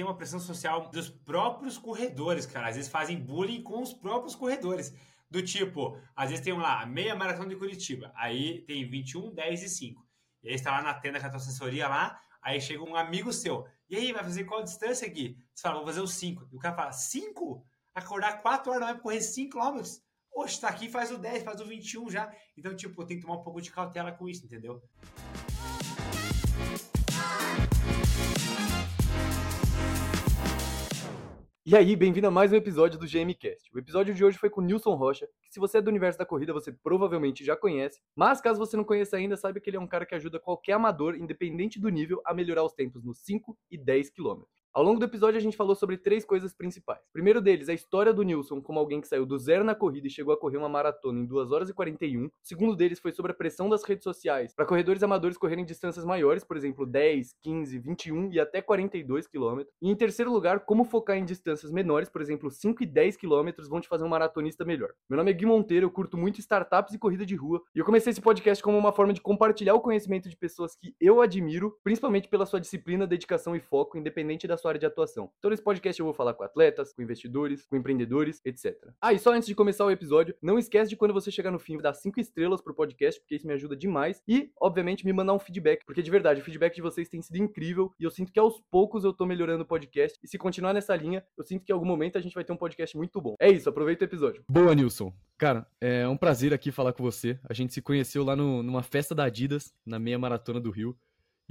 tem uma pressão social dos próprios corredores, cara. Às vezes fazem bullying com os próprios corredores. Do tipo, às vezes tem lá, meia maratona de Curitiba. Aí tem 21, 10 e 5. E aí está lá na tenda com a tua assessoria lá, aí chega um amigo seu. E aí, vai fazer qual distância aqui? Você fala, vou fazer os 5. E o cara fala, 5? Acordar 4 horas da manhã correr 5 km? Oxe, tá aqui, faz o 10, faz o 21 já. Então, tipo, tem que tomar um pouco de cautela com isso, entendeu? E aí, bem-vindo a mais um episódio do GMcast. O episódio de hoje foi com Nilson Rocha, que se você é do universo da corrida, você provavelmente já conhece, mas caso você não conheça ainda, saiba que ele é um cara que ajuda qualquer amador, independente do nível, a melhorar os tempos nos 5 e 10 quilômetros. Ao longo do episódio, a gente falou sobre três coisas principais. Primeiro deles, a história do Nilson como alguém que saiu do zero na corrida e chegou a correr uma maratona em 2 horas e 41. O segundo deles foi sobre a pressão das redes sociais para corredores amadores correrem distâncias maiores, por exemplo, 10, 15, 21 e até 42 km. E em terceiro lugar, como focar em distâncias menores, por exemplo, 5 e 10 km vão te fazer um maratonista melhor. Meu nome é Gui Monteiro, eu curto muito startups e corrida de rua, e eu comecei esse podcast como uma forma de compartilhar o conhecimento de pessoas que eu admiro, principalmente pela sua disciplina, dedicação e foco, independente da sua área de atuação. Então, nesse podcast eu vou falar com atletas, com investidores, com empreendedores, etc. Ah, e só antes de começar o episódio, não esquece de quando você chegar no fim dar 5 estrelas pro podcast, porque isso me ajuda demais. E, obviamente, me mandar um feedback, porque de verdade, o feedback de vocês tem sido incrível e eu sinto que aos poucos eu tô melhorando o podcast. E se continuar nessa linha, eu sinto que em algum momento a gente vai ter um podcast muito bom. É isso, aproveita o episódio. Boa, Nilson. Cara, é um prazer aqui falar com você. A gente se conheceu lá no, numa festa da Adidas, na meia maratona do Rio.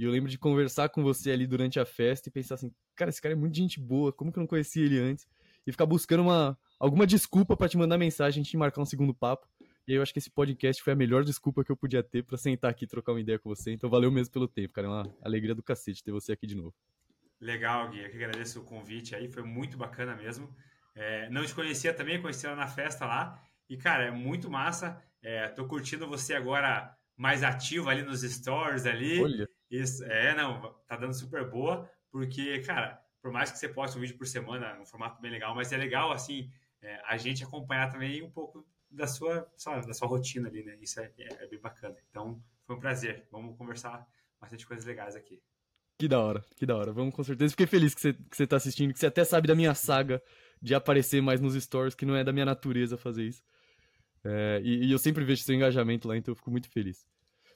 E eu lembro de conversar com você ali durante a festa e pensar assim, cara, esse cara é muito gente boa, como que eu não conhecia ele antes? E ficar buscando uma, alguma desculpa para te mandar mensagem, gente marcar um segundo papo. E aí eu acho que esse podcast foi a melhor desculpa que eu podia ter para sentar aqui e trocar uma ideia com você. Então valeu mesmo pelo tempo, cara. É uma alegria do cacete ter você aqui de novo. Legal, Gui. Eu que agradeço o convite aí, foi muito bacana mesmo. É, não te conhecia também, conheci ela na festa lá. E, cara, é muito massa. É, tô curtindo você agora mais ativo ali nos stories ali. Olha. Isso, é, não, tá dando super boa, porque, cara, por mais que você poste um vídeo por semana, um formato bem legal, mas é legal, assim, é, a gente acompanhar também um pouco da sua, sabe, da sua rotina ali, né? Isso é, é, é, bem bacana. Então, foi um prazer. Vamos conversar bastante coisas legais aqui. Que da hora, que da hora. Vamos com certeza. Fiquei feliz que você, que você tá assistindo, que você até sabe da minha saga de aparecer mais nos stories, que não é da minha natureza fazer isso. É, e, e, eu sempre vejo seu engajamento lá, então eu fico muito feliz.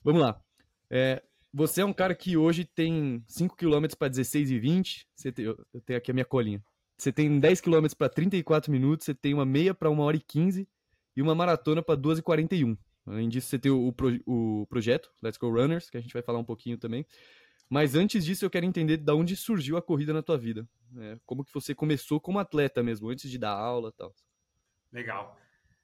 Vamos lá. É, você é um cara que hoje tem 5 km para 16 e 20. Você tem, eu tenho aqui a minha colinha. Você tem 10 km para 34 minutos, você tem uma meia para 1 hora e 15 e uma maratona para 2 e 41. Além disso, você tem o, o, o, projeto Let's Go Runners, que a gente vai falar um pouquinho também. Mas antes disso, eu quero entender de onde surgiu a corrida na tua vida. É, como que você começou como atleta mesmo, antes de dar aula e tal. Legal.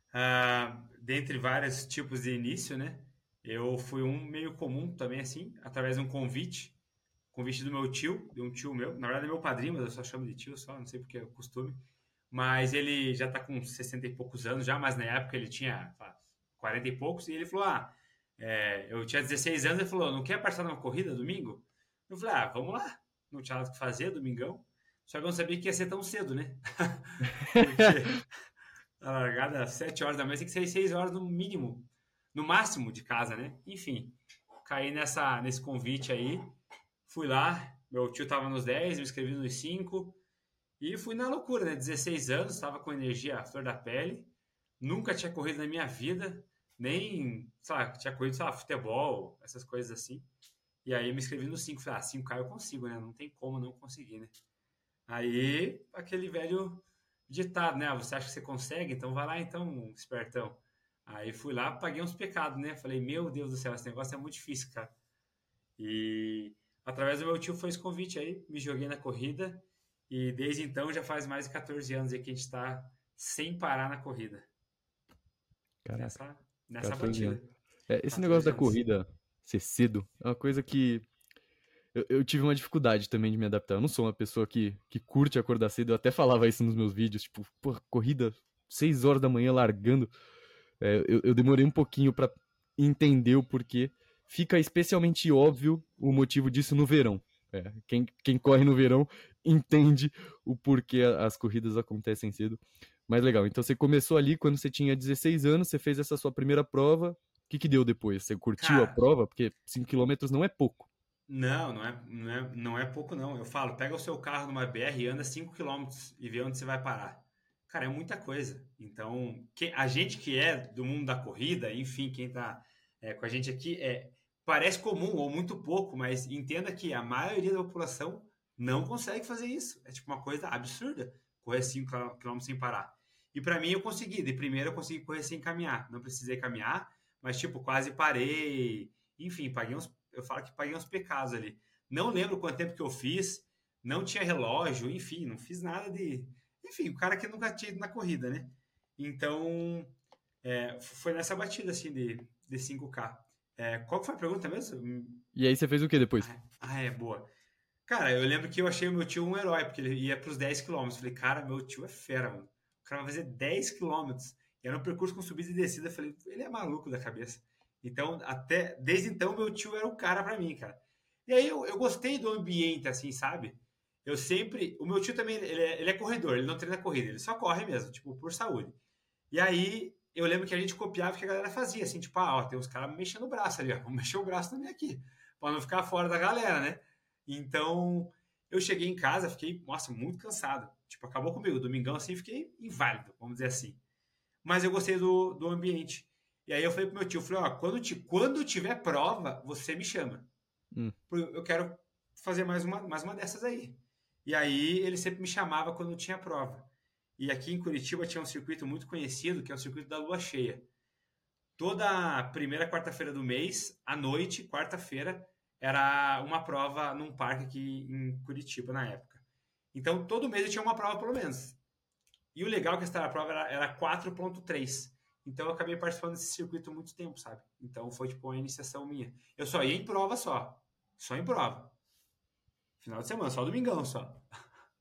Uh, dentre vários tipos de início, né? Eu fui um meio comum também, assim, através de um convite. Convite do meu tio, de um tio meu. Na verdade, é meu padrinho, mas eu só chamo de tio, só, não sei porque é o costume. Mas ele já está com 60 e poucos anos já, mas na época ele tinha 40 e poucos. E ele falou: Ah, é, eu tinha 16 anos. Ele falou: Não quer participar de uma corrida domingo? Eu falei: Ah, vamos lá. Não tinha nada o que fazer, domingão. Só que eu não sabia que ia ser tão cedo, né? Porque a largada às 7 horas da manhã tem que ser 6 horas no mínimo no máximo de casa, né? Enfim, caí nessa, nesse convite aí, fui lá, meu tio tava nos 10, me inscrevi nos 5 e fui na loucura, né? 16 anos, estava com energia à flor da pele, nunca tinha corrido na minha vida, nem, sei lá, tinha corrido, sei lá, futebol, essas coisas assim. E aí me inscrevi no 5, falei, ah, 5K eu consigo, né? Não tem como não conseguir, né? Aí, aquele velho ditado, né? Ah, você acha que você consegue? Então vai lá então, espertão. Aí fui lá, paguei uns pecados, né? Falei, meu Deus do céu, esse negócio é muito difícil, cara. E através do meu tio foi esse convite aí, me joguei na corrida e desde então já faz mais de 14 anos aí que a gente está sem parar na corrida. Caraca, nessa, nessa batida. É, esse negócio da corrida ser cedo é uma coisa que eu, eu, tive uma dificuldade também de me adaptar. Eu não sou uma pessoa que, que curte acordar cedo. Eu até falava isso nos meus vídeos, tipo, pô, corrida 6 horas da manhã largando. É, eu, eu, demorei um pouquinho para entender o porquê. Fica especialmente óbvio o motivo disso no verão. É, quem, quem corre no verão entende o porquê as corridas acontecem cedo. Mas legal, então você começou ali quando você tinha 16 anos, você fez essa sua primeira prova. O que, que deu depois? Você curtiu Cara, a prova? Porque 5 km não é pouco. Não, não é, não é, não é pouco não. Eu falo, pega o seu carro numa BR e anda 5 km e vê onde você vai parar. Cara, é muita coisa. Então, que, a gente que é do mundo da corrida, enfim, quem tá é, com a gente aqui, é, parece comum ou muito pouco, mas entenda que a maioria da população não consegue fazer isso. É tipo uma coisa absurda, correr 5 km sem parar. E para mim eu consegui. De primeira eu consegui correr sem caminhar. Não precisei caminhar, mas tipo, quase parei. Enfim, paguei uns, eu falo que paguei uns pecados ali. Não lembro quanto tempo que eu fiz, não tinha relógio, enfim, não fiz nada de. Enfim, o cara que nunca tinha ido na corrida, né? Então, é, foi nessa batida assim de, de 5K. É, qual foi a pergunta mesmo? E aí você fez o que depois? Ah, ah, é, boa. Cara, eu lembro que eu achei o meu tio um herói, porque ele ia pros 10 km. Falei, cara, meu tio é fera, mano. O cara vai fazer 10 km. E era um percurso com subida e descida. Eu falei, ele é maluco da cabeça. Então, até desde então, meu tio era o cara para mim, cara. E aí eu, eu gostei do ambiente, assim, sabe? Eu sempre. O meu tio também, ele é, ele é corredor, ele não treina corrida, ele só corre mesmo, tipo, por saúde. E aí eu lembro que a gente copiava o que a galera fazia, assim, tipo, ah, ó, tem uns caras mexendo o braço ali, ó, vamos mexer o braço também aqui, para não ficar fora da galera, né? Então, eu cheguei em casa, fiquei, nossa, muito cansado. Tipo, acabou comigo, domingão assim, fiquei inválido, vamos dizer assim. Mas eu gostei do, do ambiente. E aí eu falei pro meu tio, falei, ó, quando, te, quando tiver prova, você me chama. Hum. Eu quero fazer mais uma, mais uma dessas aí. E aí ele sempre me chamava quando tinha prova. E aqui em Curitiba tinha um circuito muito conhecido, que é o circuito da lua cheia. Toda primeira quarta-feira do mês, à noite, quarta-feira, era uma prova num parque aqui em Curitiba na época. Então todo mês eu tinha uma prova pelo menos. E o legal é que essa prova era, era 4.3. Então eu acabei participando desse circuito muito tempo, sabe? Então foi tipo uma iniciação minha. Eu só ia em prova só. Só em prova. Final de semana, só domingão só.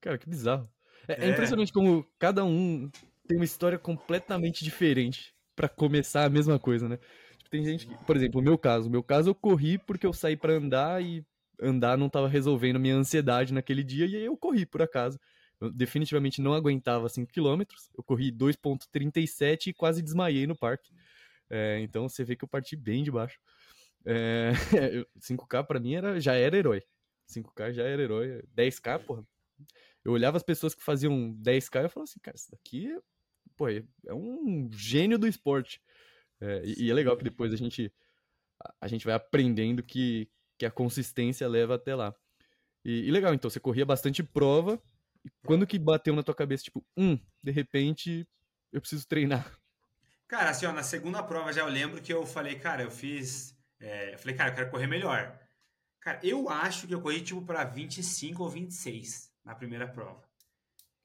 Cara, que bizarro. É, é. é impressionante como cada um tem uma história completamente diferente para começar a mesma coisa, né? Tipo, tem gente que, por exemplo, o meu caso, o meu caso eu corri porque eu saí para andar e andar não tava resolvendo minha ansiedade naquele dia e aí eu corri por acaso. Eu definitivamente não aguentava 5 km, eu corri 2.37 e quase desmaiei no parque. É, então você vê que eu parti bem de baixo. É, 5K para mim era, já era herói. 5K já era herói. 10K, porra. Eu olhava as pessoas que faziam 10K e eu falava assim, cara, isso daqui é, pô, é um gênio do esporte. É, e, e, é legal que depois a gente, a gente vai aprendendo que, que a consistência leva até lá. E, e, legal, então, você corria bastante prova, e quando que bateu na tua cabeça, tipo, hum, de repente eu preciso treinar? Cara, assim, ó, na segunda prova já eu lembro que eu falei, cara, eu fiz. É, eu falei, cara, eu quero correr melhor. Cara, eu acho que eu corri tipo para 25 ou 26 na primeira prova.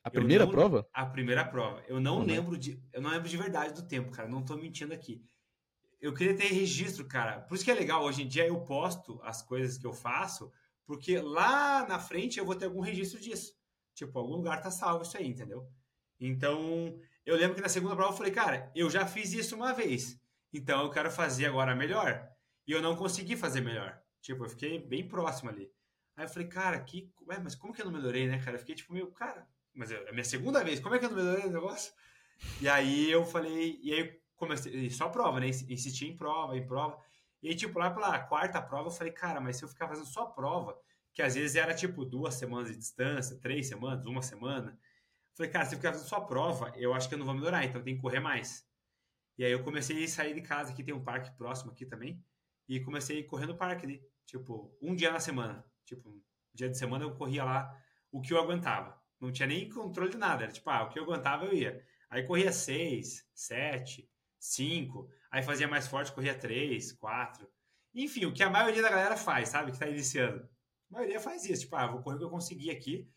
A primeira não, prova? A primeira prova. Eu não uhum. lembro de. Eu não lembro de verdade do tempo, cara. Não tô mentindo aqui. Eu queria ter registro, cara. Por isso que é legal, hoje em dia eu posto as coisas que eu faço, porque lá na frente eu vou ter algum registro disso. Tipo, algum lugar tá salvo isso aí, entendeu? Então, eu lembro que na segunda prova eu falei, cara, eu já fiz isso uma vez. Então eu quero fazer agora melhor. E eu não consegui fazer melhor. Tipo, eu fiquei bem próximo ali. Aí eu falei, cara, que. Ué, mas como que eu não melhorei, né, cara? Eu fiquei tipo, meio, cara, mas é a minha segunda vez, como é que eu não melhorei o negócio? E aí eu falei, e aí comecei, só prova, né? Insisti em prova, em prova. E aí, tipo, lá pela quarta prova, eu falei, cara, mas se eu ficar fazendo só prova, que às vezes era tipo duas semanas de distância, três semanas, uma semana. Eu falei, cara, se eu ficar fazendo só prova, eu acho que eu não vou melhorar, então tem que correr mais. E aí eu comecei a sair de casa, aqui tem um parque próximo aqui também, e comecei a correr no parque ali, tipo, um dia na semana. Tipo, dia de semana eu corria lá o que eu aguentava. Não tinha nem controle de nada. Era tipo, ah, o que eu aguentava eu ia. Aí corria 6, 7, 5. Aí fazia mais forte, corria 3, 4. Enfim, o que a maioria da galera faz, sabe? Que tá iniciando. A maioria faz isso. Tipo, ah, vou correr o que eu consegui aqui.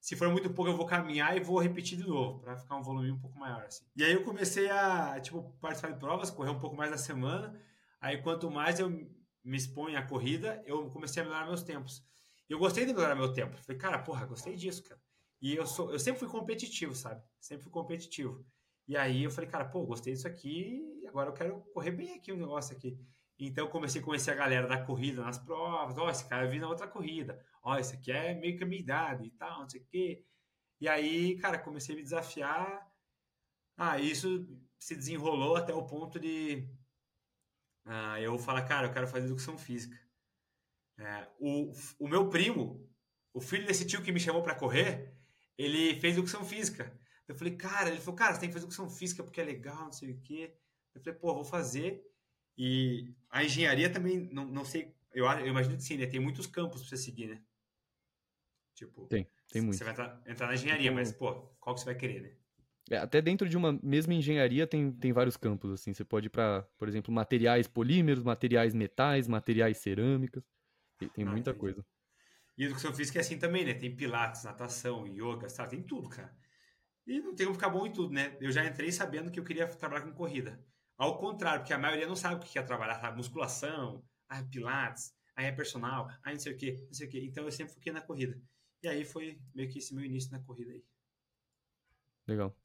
Se for muito pouco, eu vou caminhar e vou repetir de novo, para ficar um volume um pouco maior, assim. E aí eu comecei a, tipo, participar de provas, correr um pouco mais na semana. Aí quanto mais eu me exponho à corrida, eu comecei a melhorar meus tempos. Eu gostei de melhorar meu tempo. Falei, cara, porra, gostei disso, cara. E eu, sou, eu sempre fui competitivo, sabe? Sempre fui competitivo. E aí eu falei, cara, pô, gostei disso aqui, agora eu quero correr bem aqui o um negócio aqui. Então eu comecei a conhecer a galera da corrida nas provas. Ó, oh, esse cara eu vi na outra corrida. Ó, oh, esse aqui é meio que a minha idade e tal, não sei o quê. E aí, cara, comecei a me desafiar. Ah, isso se desenrolou até o ponto de ah, eu falar, cara, eu quero fazer educação física. É, o, o meu primo, o filho desse tio que me chamou para correr, ele fez educação física. Eu falei, cara, ele falou, cara, você tem que fazer educação física porque é legal, não sei o quê. Eu falei, pô, vou fazer. E a engenharia também, não, não sei, eu, eu imagino que sim, né? Tem muitos campos para você seguir, né? Tipo, tem, tem muito. Você vai entrar, entrar na engenharia, mas, pô, qual que você vai querer, né? É, até dentro de uma mesma engenharia tem, tem vários campos, assim. Você pode ir para, por exemplo, materiais polímeros, materiais metais, materiais cerâmicas. Tem, tem ah, muita entendi. coisa. E educação física é assim também, né? Tem pilates, natação, yoga, sabe? tem tudo, cara. E não tem como ficar bom em tudo, né? Eu já entrei sabendo que eu queria trabalhar com corrida. Ao contrário, porque a maioria não sabe o que é trabalhar, sabe? Musculação, ah, pilates, aí é personal, aí não sei o que, não sei o que. Então eu sempre foquei na corrida. E aí foi meio que esse meu início na corrida aí. Legal.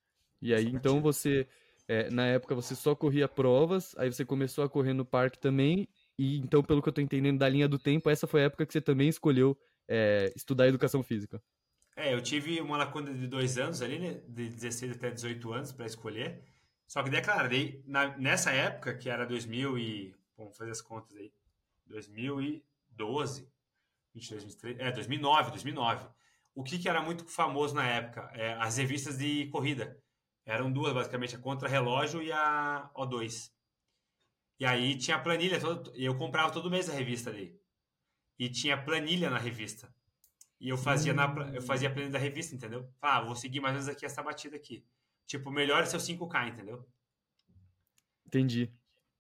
E aí, então você, é, na época você só corria provas, aí você começou a correr no parque também, e então, pelo que eu tô entendendo da linha do tempo, essa foi a época que você também escolheu é, estudar educação física. É, eu tive uma lacuna de dois anos ali, né? De 16 até 18 anos para escolher. Só que daí, claro, daí, na, nessa época, que era 2000 e... Vamos fazer as contas aí. 2012, 22, 23... É, 2009, 2009. O que, que era muito famoso na época? É, as revistas de corrida. Eram duas, basicamente, a Contra-Relógio e a O2. E aí tinha planilha, todo, eu comprava todo mês a revista ali. E tinha planilha na revista. E eu fazia, na, eu fazia a planilha da revista, entendeu? Ah, vou seguir mais ou menos aqui essa batida aqui. Tipo, melhor seu 5K, entendeu? Entendi.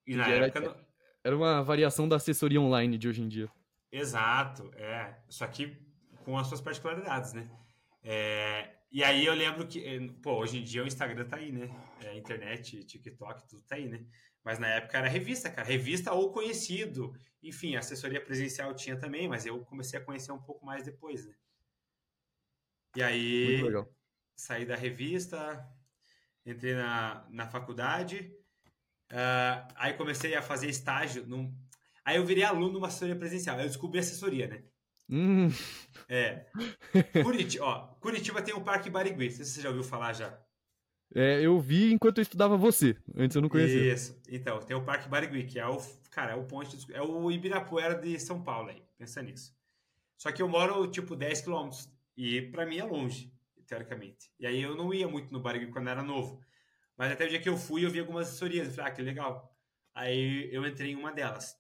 E na era, época... Era uma variação da assessoria online de hoje em dia. Exato, é. Só que com as suas particularidades, né? É, e aí eu lembro que, eh, pô, hoje em dia o Instagram tá aí, né? É, internet, TikTok, tudo tá aí, né? Mas na época era revista, cara. Revista ou conhecido. Enfim, assessoria presencial tinha também, mas eu comecei a conhecer um pouco mais depois, né? E aí, saí da revista, entrei na, na faculdade, uh, aí comecei a fazer estágio. Num... Aí eu virei aluno numa assessoria presencial. Aí eu descobri assessoria, né? Hum. É. Curitiba, ó, Curitiba tem o Parque Barigui. Não sei se você já ouviu falar já. É, eu vi enquanto eu estudava você. Antes eu não conhecia. Isso. Então, tem o Parque Barigui, que é o, cara, é o ponte, é o Ibirapuera de São Paulo aí. Pensa nisso. Só que eu moro, tipo, 10 quilômetros. E para mim é longe, teoricamente. E aí eu não ia muito no Barigui quando era novo. Mas até o dia que eu fui, eu vi algumas assessorias. Eu falei, ah, que legal. Aí eu entrei em uma delas,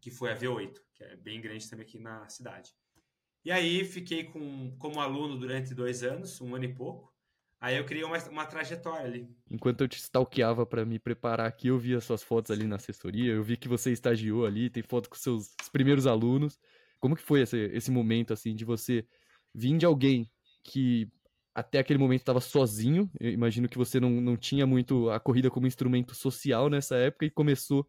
que foi a V8, que é bem grande também aqui na cidade. E aí fiquei com, como aluno durante dois anos, um ano e pouco. Aí eu criei uma, uma trajetória ali. Enquanto eu te stalkeava para me preparar aqui, eu vi as suas fotos ali na assessoria, eu vi que você estagiou ali, tem foto com seus primeiros alunos. Como que foi esse, esse momento, assim, de você vir de alguém que até aquele momento estava sozinho, eu imagino que você não, não tinha muito a corrida como instrumento social nessa época e começou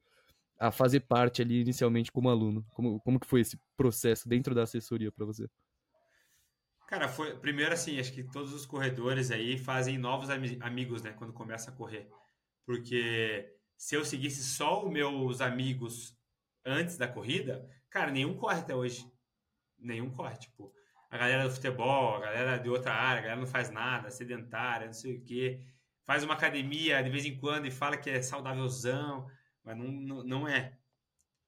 a fazer parte ali inicialmente como aluno. Como, como que foi esse processo dentro da assessoria para você? Cara, foi primeiro assim, acho que todos os corredores aí fazem novos am amigos, né, quando começa a correr. Porque se eu seguisse só os meus amigos antes da corrida, cara, nenhum corre até hoje. Nenhum corre, tipo, a galera do futebol, a galera de outra área, a galera não faz nada, sedentária, não sei o quê. Faz uma academia de vez em quando e fala que é saudávelzão, mas não, não, é.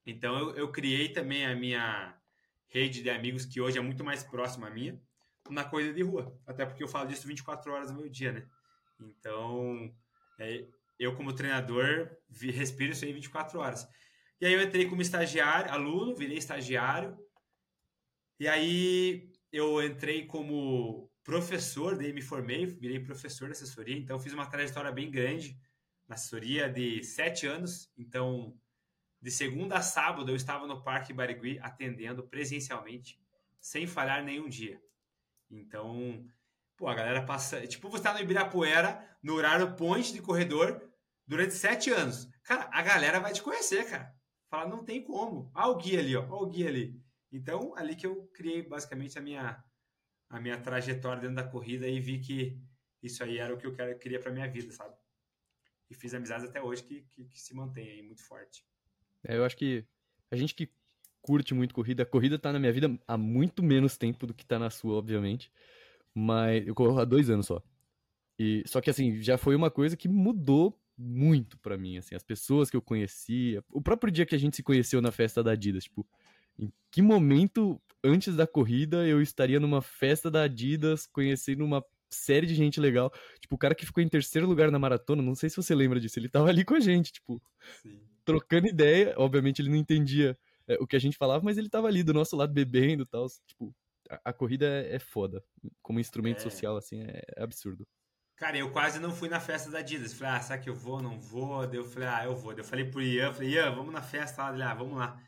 Então eu, eu criei também a minha rede de amigos, que hoje é muito mais próxima à minha na corrida de rua. Até porque eu falo disso 24 horas do meu dia, né? Então, é, eu como treinador vi, respiro isso aí 24 horas. E aí eu entrei como estagiário, aluno, virei estagiário. E aí eu entrei como professor, daí me formei, virei professor de assessoria. Então fiz uma trajetória bem grande na assessoria de sete anos. Então, de segunda a sábado eu estava no Parque Barigui atendendo presencialmente, sem falhar nenhum dia. Então, pô, a galera passa. Tipo, você tá no Ibirapuera, no horário point de corredor, durante sete anos. Cara, a galera vai te conhecer, cara. Fala, não tem como. Ah, o guia ali, ó. Ó, o guia ali. Então, ali que eu criei basicamente a minha, a minha trajetória dentro da corrida e vi que isso aí era o que eu queria para minha vida, sabe? E fiz amizades até hoje que, que, que se mantém aí muito forte. É, eu acho que a gente que curte muito corrida. A corrida tá na minha vida há muito menos tempo do que tá na sua, obviamente. Mas eu corro há dois anos só. E, só que assim, já foi uma coisa que mudou muito para mim, assim, as pessoas que eu conhecia, o próprio dia que a gente se conheceu na festa da Adidas, tipo, Em que momento, antes da corrida, eu estaria numa festa da Adidas, conhecendo uma série de gente legal? Tipo, o cara que ficou em terceiro lugar na maratona, não sei se você lembra disso, ele tava ali com a gente, tipo, Sim. trocando ideia. Obviamente ele não entendia é, o que a gente falava, mas ele tava ali do nosso lado bebendo e tal. Tipo, a, a corrida é, é foda. Como instrumento É. social, assim, é, é absurdo. Cara, eu quase não fui na festa da Adidas. Falei, ah, será que eu vou? Não vou? Daí eu falei, ah, eu vou. Daí eu falei pro Ian, falei, Ian, vamos na festa lá. Ele, ah, vamos lá.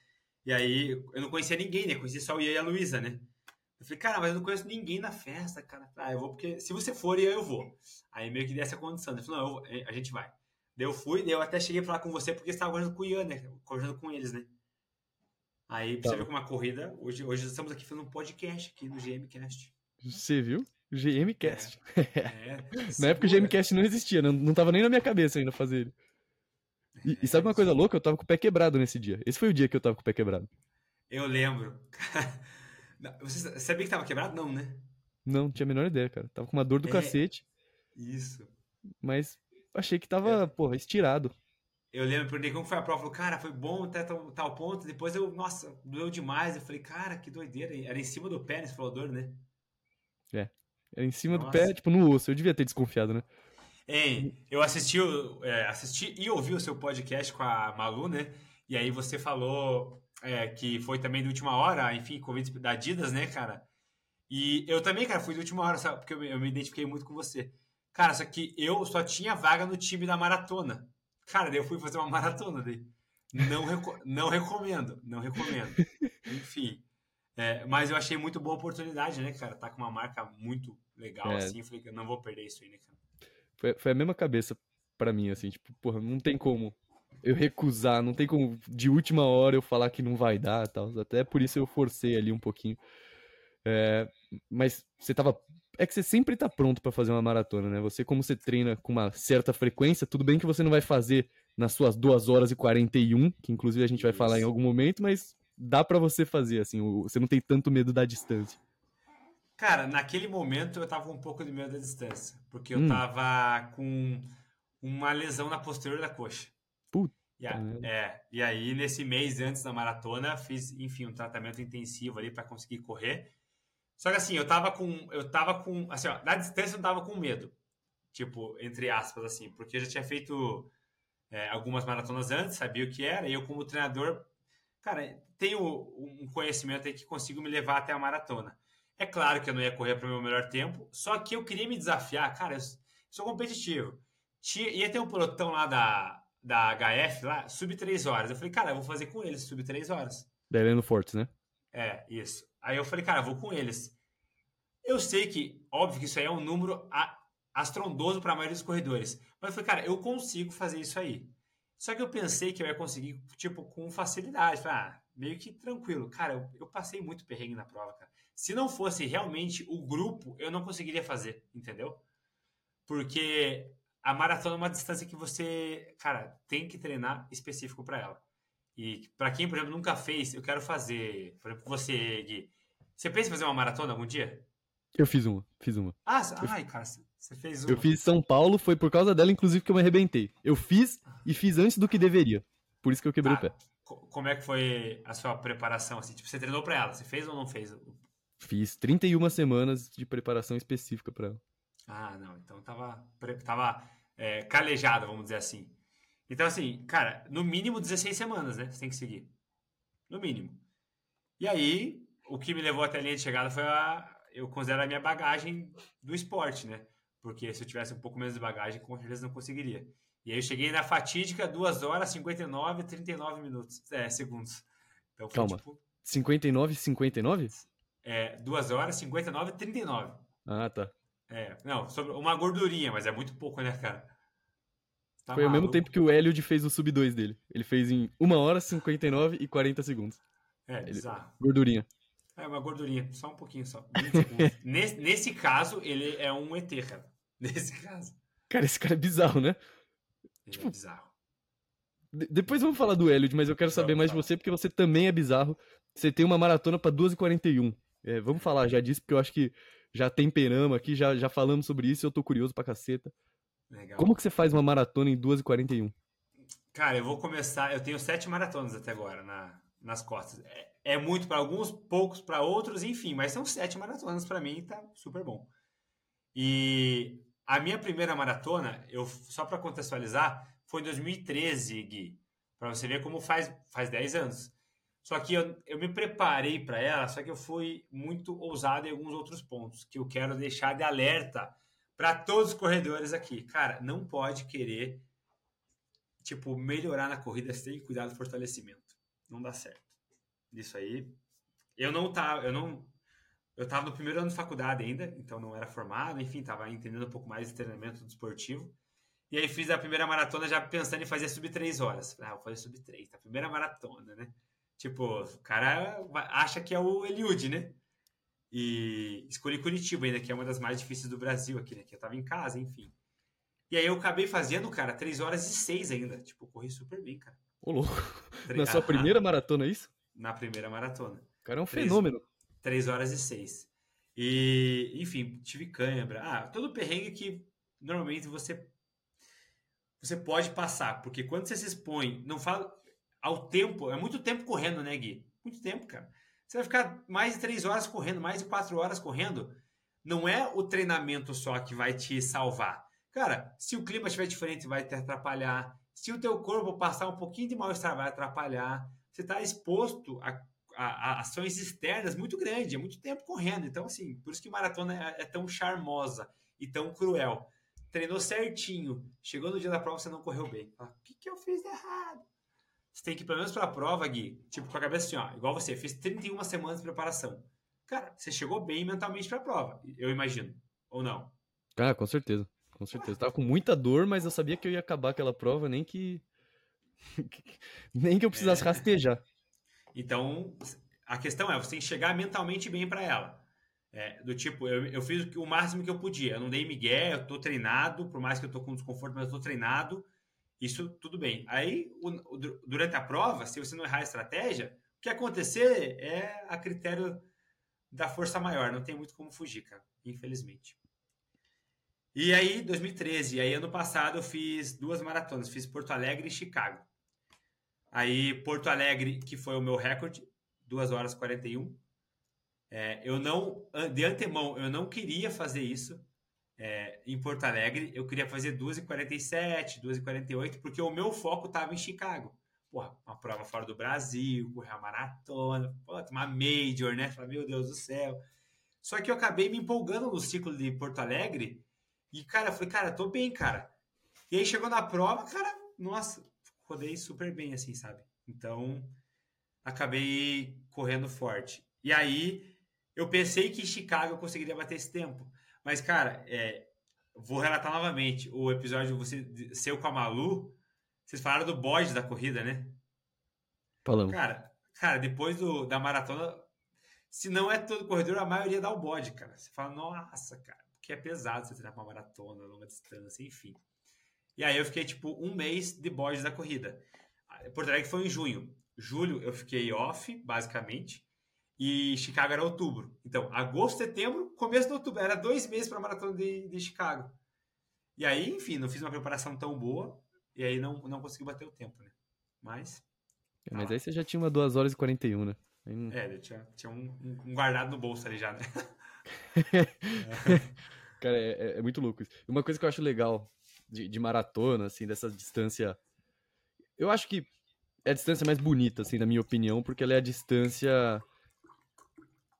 E aí, eu não conhecia ninguém, né? Conhecia só o Ian e a Luísa, né? Eu falei, cara, mas eu não conheço ninguém na festa, cara. Ah, eu vou porque se você for, eu vou. Aí meio que dessa condição. Ele falou, não, eu vou, a gente vai. Daí eu fui, daí eu até cheguei a falar com você porque você estava conversando com o Ian, né? Conversando com eles, né? Aí, pra você Tá. ver como uma corrida, hoje, hoje estamos aqui fazendo um podcast aqui no GMcast. Você viu? GMcast. É, Na época o. GMcast não existia, não, não tava nem na minha cabeça ainda fazer ele. E, e sabe uma coisa louca? Eu tava com o pé quebrado nesse dia. Esse foi o dia que eu tava com o pé quebrado. Eu lembro. Você sabia que tava quebrado? Não, né? Não, não tinha a menor ideia, cara. Tava com uma dor do É. cacete, Isso. mas achei que tava, porra, estirado. Eu lembro, perguntei como foi a prova. Falou, cara, foi bom até tal, tal ponto. Depois eu, nossa, doeu demais. Eu falei, cara, que doideira. Era em cima do pé nesse falou né? Era em cima do Nossa. pé, tipo, no osso. Eu devia ter desconfiado, né? Hein, eu assisti, é, assisti e ouvi o seu podcast com a Malu, né? E aí você falou é, que foi também de última hora, enfim, convite da Adidas, né, cara? E eu também, cara, fui de última hora, sabe? Porque eu, me- eu me identifiquei muito com você. Cara, só que eu só tinha vaga no time da maratona. Cara, daí eu fui fazer uma maratona daí. Não, reco- não recomendo, não recomendo. Enfim. É, mas eu achei muito boa oportunidade, né, cara? Tá com uma marca muito legal, É. assim. Eu falei que eu não vou perder isso aí, né, cara? Foi, foi a mesma cabeça pra mim, assim, tipo, porra, não tem como eu recusar, não tem como de última hora eu falar que não vai dar e tal. Até por isso eu forcei ali um pouquinho. É, mas você tava. É que você sempre tá pronto pra fazer uma maratona, né? Você, como você treina com uma certa frequência, tudo bem que você não vai fazer nas suas 2 horas e 41, que inclusive a gente vai falar em Isso. algum momento, mas dá pra você fazer, assim, você não tem tanto medo da distância. Cara, naquele momento eu tava um pouco de medo da distância, porque eu Hum. tava com uma lesão na posterior da coxa. Puta E, é, e aí, nesse mês antes da maratona, fiz, enfim, um tratamento intensivo ali para conseguir correr. Só que assim, eu tava com. Eu tava com. Assim, ó, na distância eu tava com medo. Tipo, entre aspas, assim, porque eu já tinha feito é, algumas maratonas antes, sabia o que era, e eu, como treinador, cara, tenho um conhecimento aí que consigo me levar até a maratona. É claro que eu não ia correr para o meu melhor tempo, só que eu queria me desafiar. Cara, eu sou competitivo. Tinha, ia ter um pelotão lá da, da HF, lá, sub 3 horas. Eu falei, cara, eu vou fazer com eles, sub 3 horas. Da Heleno Fortes, né? É, isso. Aí eu falei, cara, eu vou com eles. Eu sei que, óbvio que isso aí é um número a- astrondoso para a maioria dos corredores. Mas eu falei, cara, eu consigo fazer isso aí. Só que eu pensei que eu ia conseguir, tipo, com facilidade. Falei, ah, meio que tranquilo. Cara, eu, eu passei muito perrengue na prova, cara. Se não fosse realmente o grupo, eu não conseguiria fazer, entendeu? Porque a maratona é uma distância que você, cara, tem que treinar específico para ela. E para quem, por exemplo, nunca fez, eu quero fazer, por exemplo, você, Gui. Você pensa em fazer uma maratona algum dia? Eu fiz uma, fiz uma. Ah, c- ai, cara, você fez uma. Eu fiz São Paulo, foi por causa dela, inclusive, que eu me arrebentei. Eu fiz e fiz antes do que deveria. Por isso que eu quebrei Tá. o pé. Co- Como é que foi a sua preparação, assim? Tipo, você treinou pra ela, você fez ou não fez? Fiz 31 semanas de preparação específica pra ela. Ah, não, então tava, tava é, calejado, vamos dizer assim. Então, assim, cara, no mínimo 16 semanas, né? Você tem que seguir. No mínimo. E aí, o que me levou até a linha de chegada foi a. Eu considero a minha bagagem do esporte, né? Porque se eu tivesse um pouco menos de bagagem, com certeza não conseguiria. E aí eu cheguei na fatídica 2 horas 59 e 39 minutos. É, segundos. Então foi Calma. tipo. 59, 59? É, 2 horas 59 e 39. Ah, tá. É, não, sobre uma gordurinha, mas é muito pouco, né, cara? Tá Foi ao mesmo tempo que o Eliud fez o sub 2 dele. Ele fez em 1 hora, 59 e 40 segundos. É, bizarro. Gordurinha. É uma gordurinha, só um pouquinho só. 20 segundos. nesse, nesse caso, ele é um ET, cara. Nesse caso. Cara, esse cara é bizarro, né? Ele Tipo, é bizarro. De- depois vamos falar do Eliud, mas eu quero saber mais de você, porque você também é bizarro. Você tem uma maratona pra 2h41. É, vamos falar já disso, porque eu acho que já temperamos aqui, já, já falamos sobre isso eu tô curioso pra caceta. Legal. Como que você faz uma maratona em 2h41? Cara, eu vou começar. Eu tenho sete maratonas até agora na, nas costas. É, é muito para alguns, poucos para outros, enfim, mas são sete maratonas para mim, tá super bom. E a minha primeira maratona, eu só para contextualizar, foi em 2013, Gui, para você ver como faz faz 10 anos. Só que eu, eu me preparei para ela, só que eu fui muito ousado em alguns outros pontos que eu quero deixar de alerta para todos os corredores aqui. Cara, não pode querer tipo melhorar na corrida sem cuidar do fortalecimento. Não dá certo. Isso aí, eu não tava, eu não eu estava no primeiro ano de faculdade ainda, então não era formado, enfim, estava entendendo um pouco mais de treinamento esportivo. E aí fiz a primeira maratona já pensando em fazer sub 3 horas. Ah, vou fazer sub 3, tá? Primeira maratona, né? Tipo, o cara acha que é o Eliud, né? E escolhi Curitiba ainda, que é uma das mais difíceis do Brasil aqui, né? Que eu tava em casa, enfim. E aí eu acabei fazendo, cara, 3 horas e 6 ainda. Tipo, corri super bem, cara. Ô, louco. Na sua primeira maratona, é isso? Na primeira maratona. O cara é um fenômeno. 3 horas e 6. E, enfim, tive câimbra. Ah, todo perrengue que normalmente você você pode passar, porque quando você se expõe, não fala ao tempo, é muito tempo correndo, né, Gui? Muito tempo, cara. Você vai ficar mais de três horas correndo, mais de quatro horas correndo. Não é o treinamento só que vai te salvar. Cara, se o clima estiver diferente, vai te atrapalhar. Se o teu corpo passar um pouquinho de mal-estar, vai atrapalhar. Você está exposto a, a, a, ações externas muito grandes, é muito tempo correndo. Então, assim, por isso que maratona é, é tão charmosa e tão cruel treinou certinho, chegou no dia da prova, você não correu bem. o que, que eu fiz de errado? Você tem que ir pelo menos para a prova, Gui, tipo, com a cabeça assim, ó, igual você, fez 31 semanas de preparação. Cara, você chegou bem mentalmente para a prova, eu imagino, ou não? Ah, com certeza, com certeza. Tava com muita dor, mas eu sabia que eu ia acabar aquela prova, nem que. nem que eu precisasse é... rastejar. Então, a questão é, você tem que chegar mentalmente bem para ela. É, do tipo, eu, eu fiz o máximo que eu podia. Eu não dei migué, eu tô treinado, por mais que eu tô com desconforto, mas eu tô treinado. Isso tudo bem. Aí, o, o, durante a prova, se você não errar a estratégia, o que acontecer é a critério da força maior. Não tem muito como fugir, cara, infelizmente. E aí, 2013, aí ano passado eu fiz duas maratonas, fiz Porto Alegre e Chicago. Aí, Porto Alegre, que foi o meu recorde, 2 horas 41. É, eu não, de antemão, eu não queria fazer isso é, em Porto Alegre. Eu queria fazer 2h47, 2h48, porque o meu foco estava em Chicago. Porra, uma prova fora do Brasil, correr uma maratona, uma major, né? Falei, meu Deus do céu. Só que eu acabei me empolgando no ciclo de Porto Alegre. E, cara, eu falei, cara, tô bem, cara. E aí chegou na prova, cara, nossa, rodei super bem, assim, sabe? Então, acabei correndo forte. E aí, eu pensei que Chicago eu conseguiria bater esse tempo. Mas, cara, é, vou relatar novamente o episódio você seu com a Malu. Vocês falaram do bode da corrida, né? Falamos. Cara, cara, depois do, da maratona, se não é todo corredor, a maioria dá o bode, cara. Você fala, nossa, cara, porque é pesado você treinar pra uma maratona, longa distância, enfim. E aí eu fiquei, tipo, um mês de bode da corrida. Porto Alegre foi em junho. Julho eu fiquei off, basicamente e Chicago era outubro. Então, agosto, setembro, começo de outubro. Era dois meses para a maratona de, de Chicago. E aí, enfim, não fiz uma preparação tão boa e aí não, não consegui bater o tempo, né? Mas. É, mas aí você já tinha uma 2 horas e 41, né? Aí... É, tinha, tinha um, um, guardado no bolso ali já, né? Cara, é, é, é, muito louco isso. Uma coisa que eu acho legal de, de maratona, assim, dessa distância. Eu acho que é a distância mais bonita, assim, na minha opinião, porque ela é a distância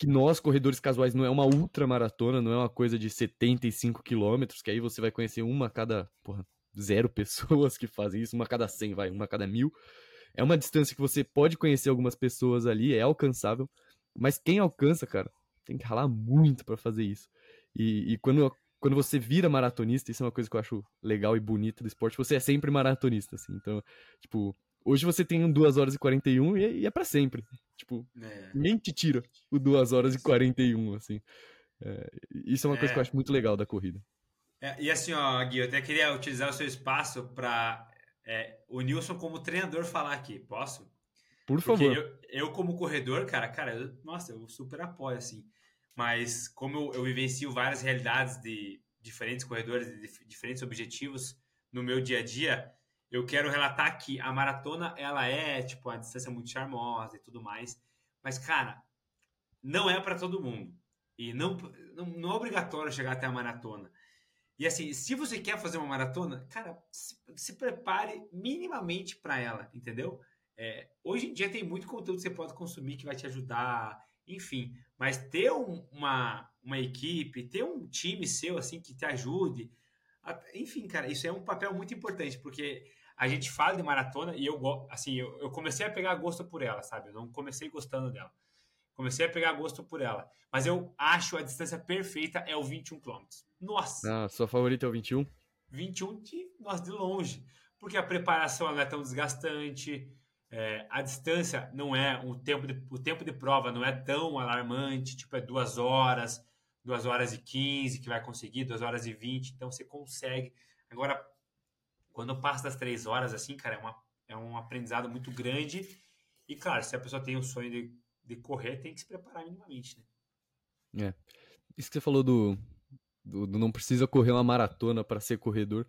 que nós, corredores casuais, não é uma ultra maratona, não é uma coisa de 75 quilômetros, que aí você vai conhecer uma a cada, porra, zero pessoas que fazem isso, uma a cada 100, vai, uma a cada mil. É uma distância que você pode conhecer algumas pessoas ali, é alcançável, mas quem alcança, cara, tem que ralar muito para fazer isso. E, e, quando, quando você vira maratonista, isso é uma coisa que eu acho legal e bonita do esporte, você é sempre maratonista, assim. Então, tipo, Hoje você tem 2 horas e 41 e, e é para sempre. Tipo, é. ninguém te tira o 2 horas e 41, assim. É, isso é uma é. coisa que eu acho muito legal da corrida. É, e assim, ó, Gui, eu até queria utilizar o seu espaço para é, o Nilson como treinador falar aqui. Posso? Por favor. Eu, eu, como corredor, cara, cara, eu, nossa, eu super apoio, assim. Mas como eu, eu vivencio várias realidades de diferentes corredores, de diferentes objetivos no meu dia a dia, eu quero relatar que a maratona ela é tipo uma distância muito charmosa e tudo mais, Mas, cara, não é para todo mundo. E não, não, não, é obrigatório chegar até a maratona. E assim, se você quer fazer uma maratona, cara, se, se prepare minimamente para ela, entendeu? É, hoje em dia tem muito conteúdo que você pode consumir que vai te ajudar, enfim. Mas ter um, uma, uma equipe, ter um time seu assim que te ajude, enfim, cara, isso é um papel muito importante, porque a gente fala de maratona e eu assim, eu, eu comecei a pegar gosto por ela, sabe? Eu não comecei gostando dela. Comecei a pegar gosto por ela. Mas eu acho a distância perfeita é o 21 km. Nossa! Ah, sua favorita é o 21? 21 de, nossa, de longe. Porque a preparação não é tão desgastante, é, a distância não é, o tempo, de, o tempo de prova não é tão alarmante, tipo, é duas horas, duas horas e 15 que vai conseguir, duas horas e 20, então você consegue. Agora, quando passa das três horas, assim, cara, é, uma, é um aprendizado muito grande. E, claro, se a pessoa tem o sonho de, de correr, tem que se preparar minimamente, né? É. Isso que você falou do, do, do não precisa correr uma maratona para ser corredor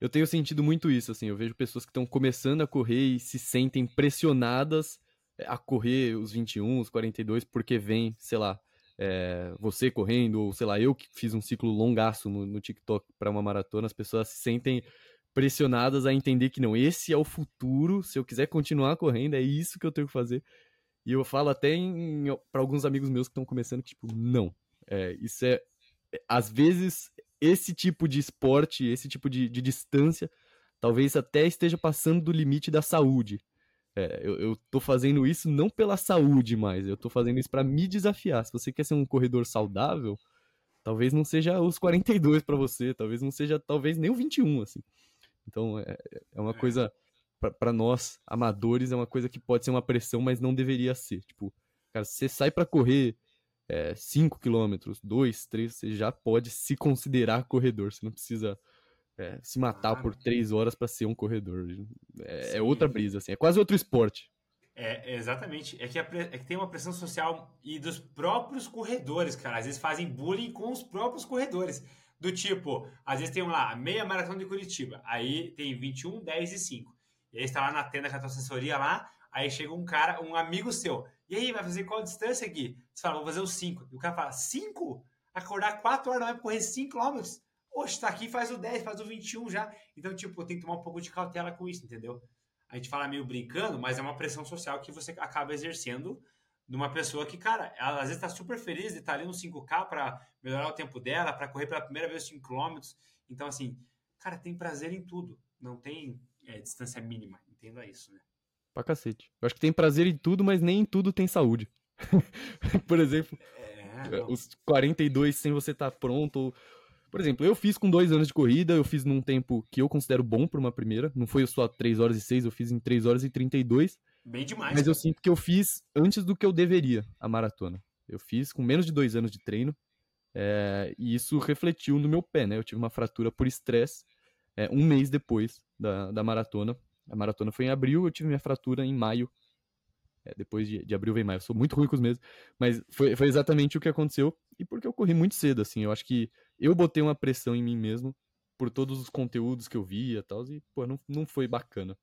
eu tenho sentido muito isso, assim, eu vejo pessoas que estão começando a correr e se sentem pressionadas eh, a correr os 21, os 42, porque vem, sei lá, é, você correndo, ou sei lá, eu que fiz um ciclo longaço no, no TikTok para uma maratona, as pessoas se sentem pressionadas a entender que não, esse é o futuro, se eu quiser continuar correndo, é isso que eu tenho que fazer. E eu falo até para alguns amigos meus que estão começando que, tipo, não, é, isso é, às vezes esse tipo de esporte, esse tipo de, de distância, talvez até esteja passando do limite da saúde. É, eu, eu tô fazendo isso não pela saúde mais, eu tô fazendo isso para me desafiar. Se você quer ser um corredor saudável, talvez não seja os 42 para você, talvez não seja, talvez nem o 21, assim. Então, é, é uma é. coisa, para nós, amadores, é uma coisa que pode ser uma pressão, mas não deveria ser. Tipo, cara, você sai para correr 5 é, quilômetros, 2, 3, você já pode se considerar corredor. Você não precisa é, se matar ah, por 3 horas para ser um corredor. É, é, outra brisa, assim. É quase outro esporte. É, exatamente. É que, a, é que tem uma pressão social e dos próprios corredores, cara. Às vezes fazem bullying com os próprios corredores. Do tipo, às vezes tem lá, meia maratona de Curitiba. Aí tem 21, 10 e 5. E aí está lá na tenda com a tua assessoria lá. Aí chega um cara, um amigo seu. E aí, vai fazer qual distância aqui? Você fala, vou fazer os 5. E o cara fala, 5? Acordar 4 horas da manhã correr 5 km? Oxe, tá aqui, faz o 10, faz o 21 já. Então, tipo, tem que tomar um pouco de cautela com isso, entendeu? A gente fala meio brincando, mas é uma pressão social que você acaba exercendo numa pessoa que, cara, ela às vezes tá super feliz de estar tá ali no 5K para melhorar o tempo dela, para correr pela primeira vez 5 km. Então, assim, cara, tem prazer em tudo. Não tem é, distância mínima. Entenda isso, né? Pra cacete. Eu acho que tem prazer em tudo, mas nem em tudo tem saúde. Por exemplo, é, os 42 sem você estar tá pronto. Por exemplo, eu fiz com dois anos de corrida, eu fiz num tempo que eu considero bom para uma primeira. Não foi só 3 horas e 6, eu fiz em 3 horas e 32. Bem demais. Mas eu sinto que eu fiz antes do que eu deveria a maratona. Eu fiz com menos de dois anos de treino. É, e isso refletiu no meu pé, né? Eu tive uma fratura por estresse é, um mês depois da, da maratona. A maratona foi em abril, eu tive minha fratura em maio. É, depois de, de, abril vem maio. Eu sou muito ruim com os meses. Mas foi, foi exatamente o que aconteceu. E porque eu corri muito cedo, assim. Eu acho que eu botei uma pressão em mim mesmo por todos os conteúdos que eu via e tal. E, pô, não, não foi bacana.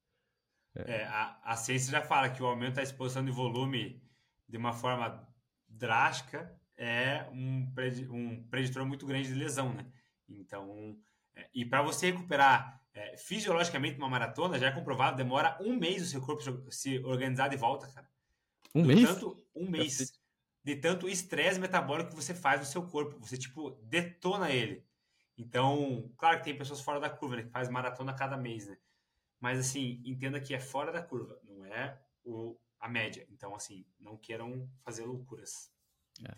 É. a, a ciência já fala que o aumento da exposição de volume de uma forma drástica é um, um preditor muito grande de lesão, né? Então, é, e para você recuperar é, fisiologicamente uma maratona, já é comprovado, demora um mês o seu corpo se organizar de volta, cara. Um mês? Tanto, um mês. De tanto estresse metabólico que você faz no seu corpo. Você, tipo, detona ele. Então, claro que tem pessoas fora da curva, né? Que faz maratona cada mês, né? Mas, assim, entenda que é fora da curva, não é o, a média. Então, assim, não queiram fazer loucuras.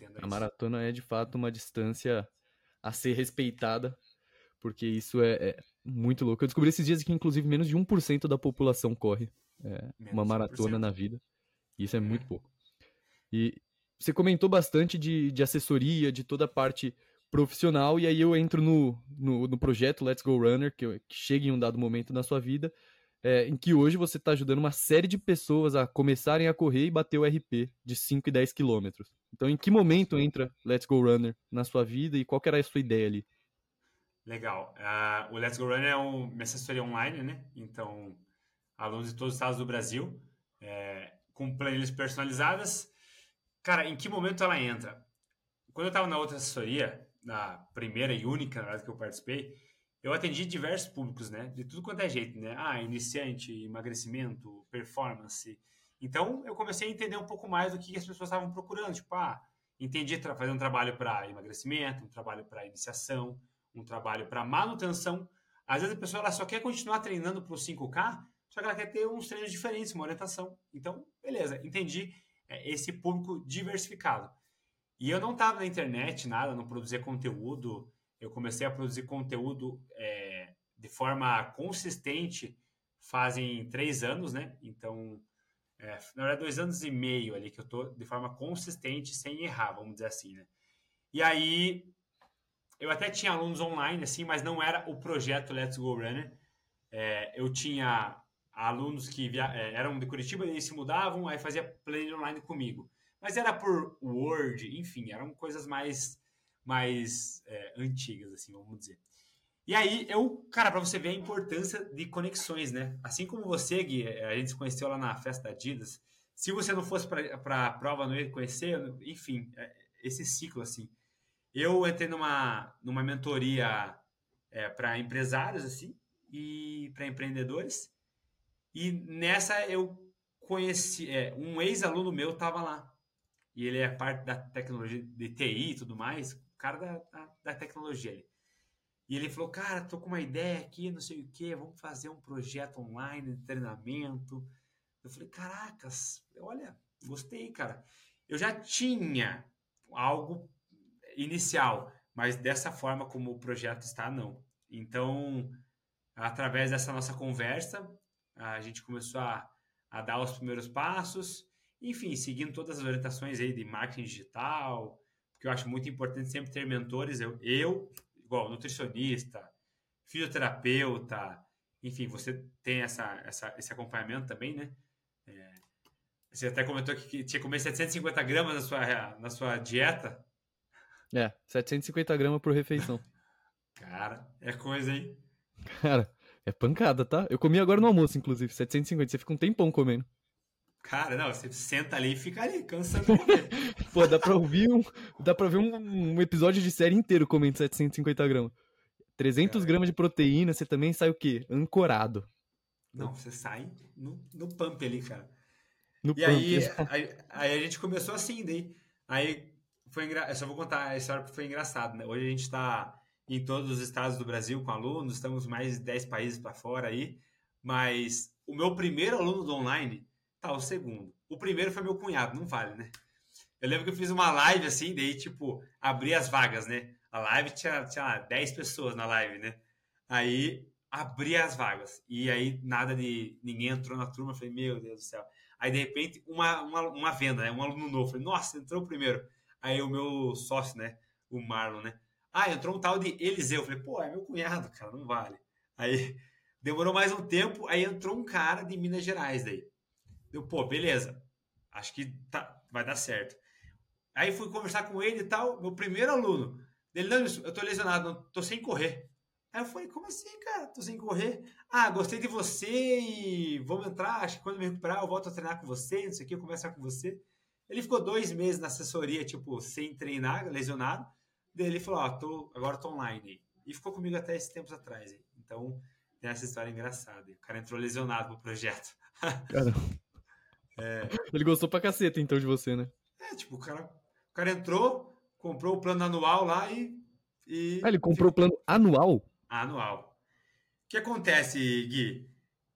É, a maratona é, de fato, uma distância a ser respeitada porque isso é, é, muito louco. Eu descobri esses dias que, inclusive, menos de 1% da população corre é, uma maratona na vida. Isso é, é muito pouco. E você comentou bastante de, de assessoria, de toda a parte profissional, e aí eu entro no, no, no projeto Let's Go Runner, que, que chega em um dado momento na sua vida, é, em que hoje você está ajudando uma série de pessoas a começarem a correr e bater o RP de 5 e 10 quilômetros. Então, em que momento entra Let's Go Runner na sua vida e qual era a sua ideia ali? Legal. Uh, o Let's Go Run é um, uma assessoria online, né? Então, alunos de todos os estados do Brasil, é, com planilhas personalizadas. Cara, em que momento ela entra? Quando eu estava na outra assessoria, na primeira e única, na verdade, que eu participei, eu atendi diversos públicos, né? De tudo quanto é jeito, né? Ah, iniciante, emagrecimento, performance. Então, eu comecei a entender um pouco mais do que as pessoas estavam procurando. Tipo, ah, entendi fazer um trabalho para emagrecimento, um trabalho para iniciação, um trabalho para manutenção. Às vezes a pessoa ela só quer continuar treinando para o 5K, só que ela quer ter uns treinos diferentes, uma orientação. Então, beleza, entendi é, esse público diversificado. E eu não estava na internet, nada, não produzia conteúdo, eu comecei a produzir conteúdo é, de forma consistente fazem três anos, né? Então, é, na verdade, dois anos e meio ali que eu tô de forma consistente, sem errar, vamos dizer assim, né? E aí, eu até tinha alunos online, assim, mas não era o projeto Let's Go Runner. É, eu tinha alunos que via, é, eram de Curitiba, eles se mudavam, aí fazia play online comigo. Mas era por Word, enfim, eram coisas mais mais é, antigas, assim, vamos dizer. E aí, eu, cara, para você ver a importância de conexões, né? Assim como você, Gui, é, a gente se conheceu lá na festa da Adidas. Se você não fosse para a prova, não ia conhecer, enfim, é, esse ciclo, assim. Eu entrei numa, numa mentoria é, para empresários, assim, e para empreendedores. E nessa eu conheci, é, um ex-aluno meu estava lá. E ele é parte da tecnologia de TI e tudo mais, cara da, da, da tecnologia ali. E ele falou, cara, tô com uma ideia aqui, não sei o que, vamos fazer um projeto online de treinamento. Eu falei, caracas, olha, gostei, cara. Eu já tinha algo inicial, mas dessa forma como o projeto está, não. Então, através dessa nossa conversa, a gente começou a, a dar os primeiros passos, enfim, seguindo todas as orientações aí de marketing digital, que eu acho muito importante sempre ter mentores. Eu, eu igual nutricionista, fisioterapeuta, enfim, você tem essa, essa, esse acompanhamento também, né? É, você até comentou que tinha que comer 750 gramas na sua, na sua dieta. É, 750 gramas por refeição. Cara, é coisa, hein? Cara, é pancada, tá? Eu comi agora no almoço, inclusive, 750. Você fica um tempão comendo. Cara, não, você senta ali e fica ali, cansando Pô, dá pra ouvir um. Dá pra ver um, um episódio de série inteiro comendo 750 gramas. 300 Cara. gramas de proteína, você também sai o quê? Ancorado. Não, você sai no, no pump ali, cara. No e pump. Aí, aí, aí, a gente começou assim, daí. Aí foi engraçado. Eu só vou contar a história porque foi engraçado, né? Hoje a gente tá em todos os estados do Brasil com alunos, estamos mais de 10 países para fora aí. Mas o meu primeiro aluno do online Tá, o segundo. O primeiro foi meu cunhado, não vale, né? Eu lembro que eu fiz uma live assim, daí, tipo, abri as vagas, né? A live tinha, tinha lá, 10 pessoas na live, né? Aí abri as vagas. E aí nada de. Ninguém entrou na turma. Eu falei, meu Deus do céu. Aí de repente, uma, uma, uma venda, né? Um aluno novo. Eu falei, nossa, entrou primeiro. Aí o meu sócio, né? O Marlon, né? Ah, entrou um tal de Eliseu. Eu falei, pô, é meu cunhado, cara, não vale. Aí demorou mais um tempo, aí entrou um cara de Minas Gerais daí. Eu, pô, beleza. Acho que tá, vai dar certo. Aí fui conversar com ele e tal, meu primeiro aluno. Ele, não, eu tô lesionado, tô sem correr. Aí eu falei, como assim, cara? Tô sem correr. Ah, gostei de você e vamos entrar. Acho que quando me recuperar eu volto a treinar com você, não sei o que, conversar com você. Ele ficou dois meses na assessoria, tipo, sem treinar, lesionado. Daí ele falou, ó, oh, tô, agora tô online. E ficou comigo até esses tempos atrás. Então, tem essa história engraçada. O cara entrou lesionado pro projeto. Caramba. É... Ele gostou pra caceta, então, de você, né? É, tipo, o cara, o cara entrou, comprou o plano anual lá e. e... Ah, ele comprou o plano anual? Anual. O que acontece, Gui?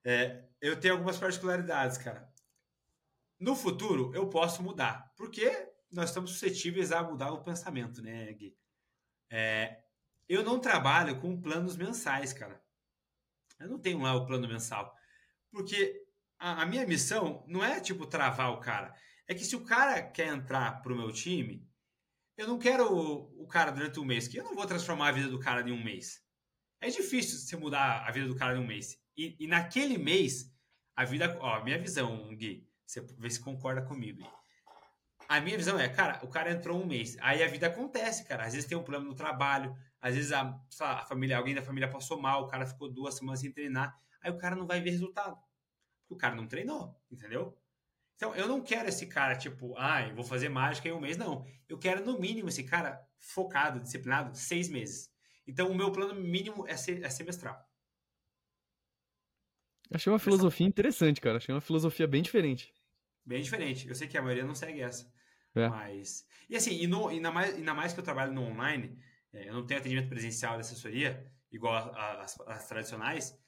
É, eu tenho algumas particularidades, cara. No futuro, eu posso mudar, porque nós estamos suscetíveis a mudar o pensamento, né, Gui? É, eu não trabalho com planos mensais, cara. Eu não tenho lá o plano mensal. Porque a, a, minha missão não é tipo travar o cara. É que se o cara quer entrar pro meu time, eu não quero o, o cara durante um mês, que eu não vou transformar a vida do cara em um mês. É difícil você mudar a vida do cara em um mês. E, e naquele mês, a vida. Ó, minha visão, Gui, você vê se concorda comigo. A minha visão é, cara, o cara entrou um mês. Aí a vida acontece, cara. Às vezes tem um problema no trabalho, às vezes a, a família, alguém da família passou mal, o cara ficou duas semanas sem treinar. Aí o cara não vai ver resultado o cara não treinou, entendeu? Então, eu não quero esse cara, tipo, ai, ah, vou fazer mágica em um mês. Não. Eu quero, no mínimo, esse cara focado, disciplinado, seis meses. Então, o meu plano mínimo é, ser, é semestral. Achei uma filosofia interessante, cara. Achei uma filosofia bem diferente. Bem diferente. Eu sei que a maioria não segue essa. É. Mas. E assim, e no, ainda, mais, ainda mais que eu trabalho no online, é, eu não tenho atendimento presencial de assessoria, igual as, as tradicionais.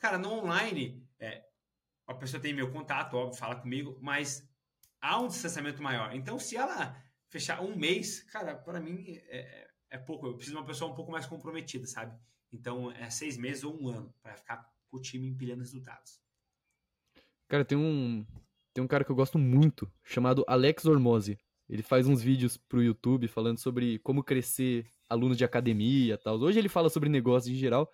Cara, no online, é, a pessoa tem meu contato, óbvio, fala comigo, mas há um distanciamento maior. Então, se ela fechar um mês, cara, para mim é, é, pouco. Eu preciso de uma pessoa um pouco mais comprometida, sabe? Então, é seis meses ou um ano para ficar com o time empilhando resultados. Cara, tem um, tem um cara que eu gosto muito, chamado Alex Ormozzi. Ele faz uns vídeos pro YouTube falando sobre como crescer alunos de academia e tal. Hoje ele fala sobre negócios em geral.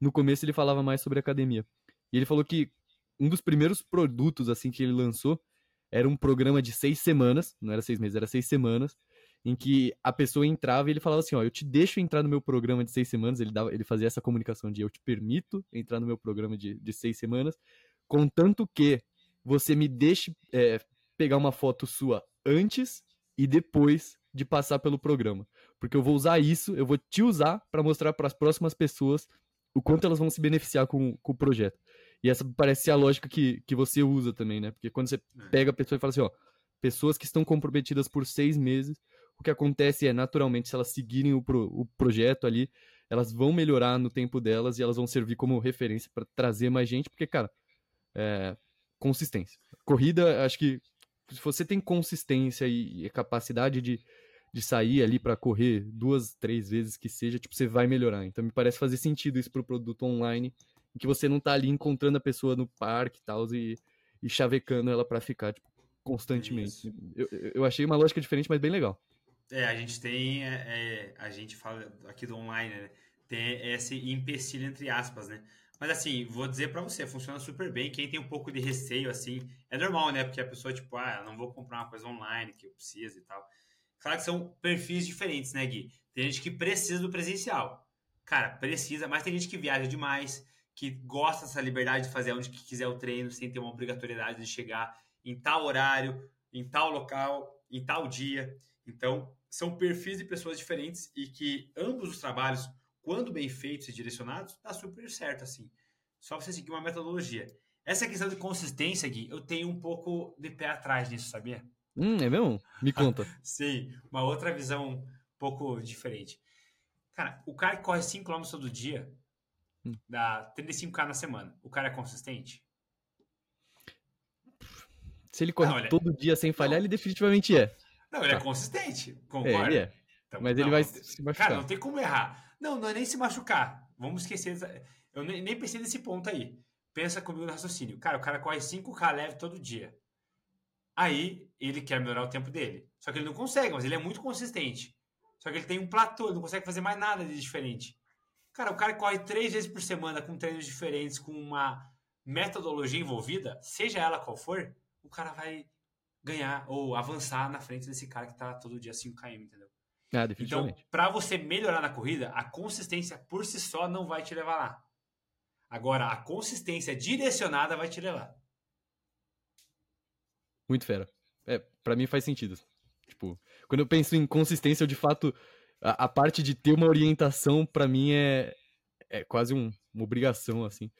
No começo ele falava mais sobre academia. E ele falou que um dos primeiros produtos assim que ele lançou era um programa de seis semanas, não era seis meses, era seis semanas, em que a pessoa entrava e ele falava assim, ó, eu te deixo entrar no meu programa de seis semanas, ele, dava, ele fazia essa comunicação de eu te permito entrar no meu programa de, de seis semanas, contanto que você me deixe é, pegar uma foto sua antes e depois de passar pelo programa. Porque eu vou usar isso, eu vou te usar para mostrar para as próximas pessoas o quanto elas vão se beneficiar com, com o projeto. E essa parece ser a lógica que, que você usa também, né? Porque quando você é. pega a pessoa e fala assim, ó, pessoas que estão comprometidas por seis meses, o que acontece é, naturalmente, se elas seguirem o, pro, o projeto ali, elas vão melhorar no tempo delas e elas vão servir como referência para trazer mais gente, porque, cara, é, consistência. Corrida, acho que se você tem consistência e, e capacidade de, de sair ali para correr duas, três vezes que seja, tipo, você vai melhorar. Então me parece fazer sentido isso pro produto online que você não tá ali encontrando a pessoa no parque e tal, e, e chavecando ela para ficar, tipo, constantemente. Eu, eu achei uma lógica diferente, mas bem legal. É, a gente tem, é, é, a gente fala aqui do online, né? Tem esse empecilho entre aspas, né? Mas assim, vou dizer para você, funciona super bem. Quem tem um pouco de receio, assim, é normal, né? Porque a pessoa, tipo, ah, não vou comprar uma coisa online que eu preciso e tal. Claro que são perfis diferentes, né, Gui? Tem gente que precisa do presencial. Cara, precisa, mas tem gente que viaja demais, que gosta dessa liberdade de fazer onde quiser o treino, sem ter uma obrigatoriedade de chegar em tal horário, em tal local, em tal dia. Então, são perfis de pessoas diferentes e que ambos os trabalhos, quando bem feitos e direcionados, dá super certo assim. Só você seguir uma metodologia. Essa questão de consistência, Gui, eu tenho um pouco de pé atrás nisso, sabia? Hum, é mesmo? Me conta. Sim, uma outra visão um pouco diferente. Cara, o cara que corre 5 km todo dia, Hum. Dá 35k na semana. O cara é consistente? Se ele corre ele é... todo dia sem falhar, não. ele definitivamente é. Não, ele é tá. é consistente. Concorda? É, ele é. Então, Mas não, ele vai se machucar. Cara, não tem como errar. Não, não é nem se machucar. Vamos esquecer. Eu nem pensei nesse ponto aí. Pensa comigo no raciocínio. Cara, o cara corre 5K leve todo dia. Aí ele quer melhorar o tempo dele. Só que ele não consegue, mas ele é muito consistente. Só que ele tem um platô, ele não consegue fazer mais nada de diferente. Cara, o cara corre três vezes por semana com treinos diferentes, com uma metodologia envolvida, seja ela qual for, o cara vai ganhar ou avançar na frente desse cara que tá todo dia 5km, entendeu? Ah, então, para você melhorar na corrida, a consistência por si só não vai te levar lá. Agora, a consistência direcionada vai te levar. Muito fera. É, para mim faz sentido. Tipo, quando eu penso em consistência, eu de fato a, a parte de ter uma orientação, para mim, é, é quase um, uma obrigação, assim.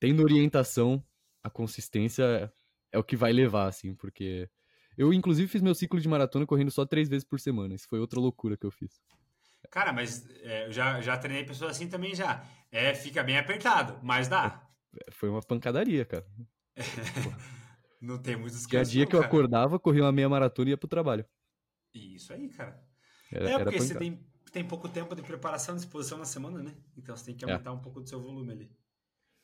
Tendo orientação, a consistência é, é o que vai levar, assim, porque... Eu, inclusive, fiz meu ciclo de maratona correndo só três vezes por semana. Isso foi outra loucura que eu fiz. Cara, mas é, eu já, já treinei pessoas assim também já. É, fica bem apertado, mas dá. É, foi uma pancadaria, cara. não tem muitos Que a dia que eu acordava, corria uma meia maratona e ia pro trabalho. Isso aí, cara. Era, é, porque você tem, tem pouco tempo de preparação, disposição na semana, né? Então você tem que é. aumentar é. um pouco do seu volume ali.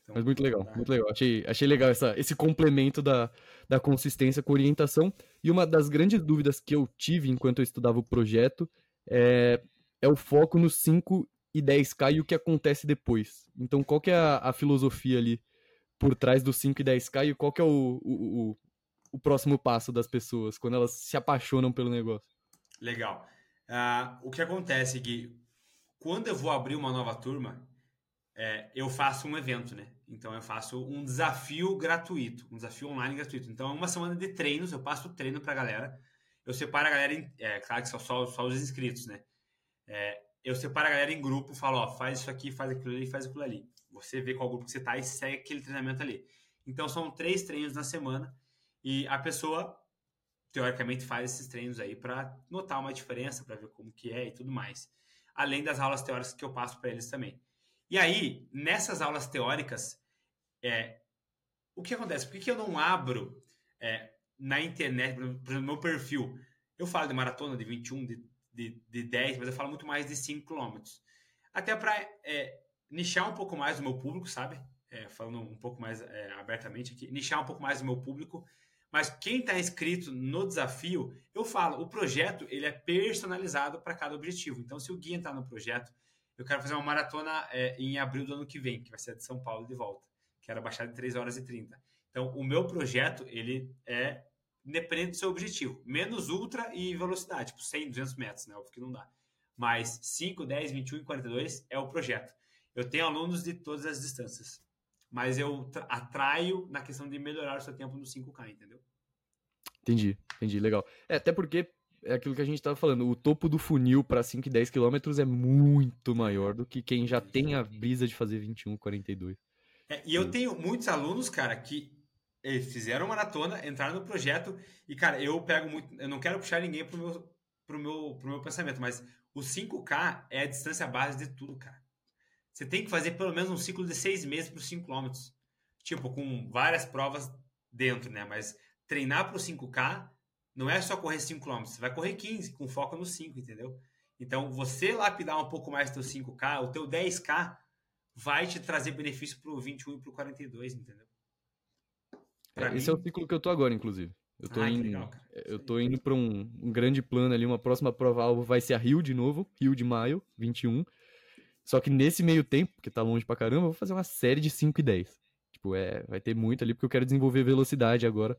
Então, Mas muito legal, tá. muito legal. Achei, achei legal essa, esse complemento da, da consistência com orientação. E uma das grandes dúvidas que eu tive enquanto eu estudava o projeto é, é o foco nos 5 e 10K e o que acontece depois. Então, qual que é a, a filosofia ali por trás dos 5 e 10K e qual que é o, o, o, o próximo passo das pessoas quando elas se apaixonam pelo negócio? Legal. Uh, o que acontece é que quando eu vou abrir uma nova turma, é, eu faço um evento, né? Então eu faço um desafio gratuito, um desafio online gratuito. Então é uma semana de treinos, eu passo treino pra galera. Eu separo a galera, em, é claro que são só, só os inscritos, né? É, eu separo a galera em grupo, falo, ó, faz isso aqui, faz aquilo ali, faz aquilo ali. Você vê qual grupo que você tá e segue aquele treinamento ali. Então são três treinos na semana e a pessoa teoricamente faz esses treinos aí para notar uma diferença, para ver como que é e tudo mais. Além das aulas teóricas que eu passo para eles também. E aí, nessas aulas teóricas, é, o que acontece? Por que, que eu não abro é, na internet, por exemplo, no meu perfil? Eu falo de maratona de 21, de, de, de 10, mas eu falo muito mais de 5 km. Até para é, nichar um pouco mais o meu público, sabe? É, falando um pouco mais é, abertamente aqui, nichar um pouco mais o meu público. Mas quem está inscrito no desafio, eu falo, o projeto ele é personalizado para cada objetivo. Então, se o Gui entrar no projeto eu quero fazer uma maratona é, em abril do ano que vem, que vai ser de São Paulo de volta, que era baixada em 3 horas e 30. Então, o meu projeto, ele é dependendo do seu objetivo. Menos ultra e velocidade, tipo 100, 200 metros, né? Óbvio que não dá. Mas 5, 10, 21 e 42 é o projeto. Eu tenho alunos de todas as distâncias. Mas eu atraio na questão de melhorar o seu tempo no 5K, entendeu? Entendi, entendi, legal. É, até porque é aquilo que a gente estava falando, o topo do funil para 5 e 10 quilômetros é muito maior do que quem já tem a brisa de fazer 21, 42. É, e eu tenho muitos alunos, cara, que eles fizeram maratona, entraram no projeto e, cara, eu pego muito. Eu não quero puxar ninguém pro meu, pro meu, pro meu pensamento, mas o 5K é a distância base de tudo, cara. Você tem que fazer pelo menos um ciclo de seis meses para 5 km. Tipo, com várias provas dentro, né? Mas treinar para o 5K não é só correr 5 km, você vai correr 15 com foco no 5, entendeu? Então, você lapidar um pouco mais teu 5K, o teu 10K vai te trazer benefício pro 21 e pro 42, entendeu? É, esse é o ciclo que eu tô agora, inclusive. Eu tô, ah, indo, legal, eu tô indo para um, um, grande plano ali, uma próxima prova-alvo vai ser a Rio de novo, Rio de maio, 21. Só que nesse meio tempo, que tá longe pra caramba, eu vou fazer uma série de 5 e 10. Tipo, é, vai ter muito ali, porque eu quero desenvolver velocidade agora.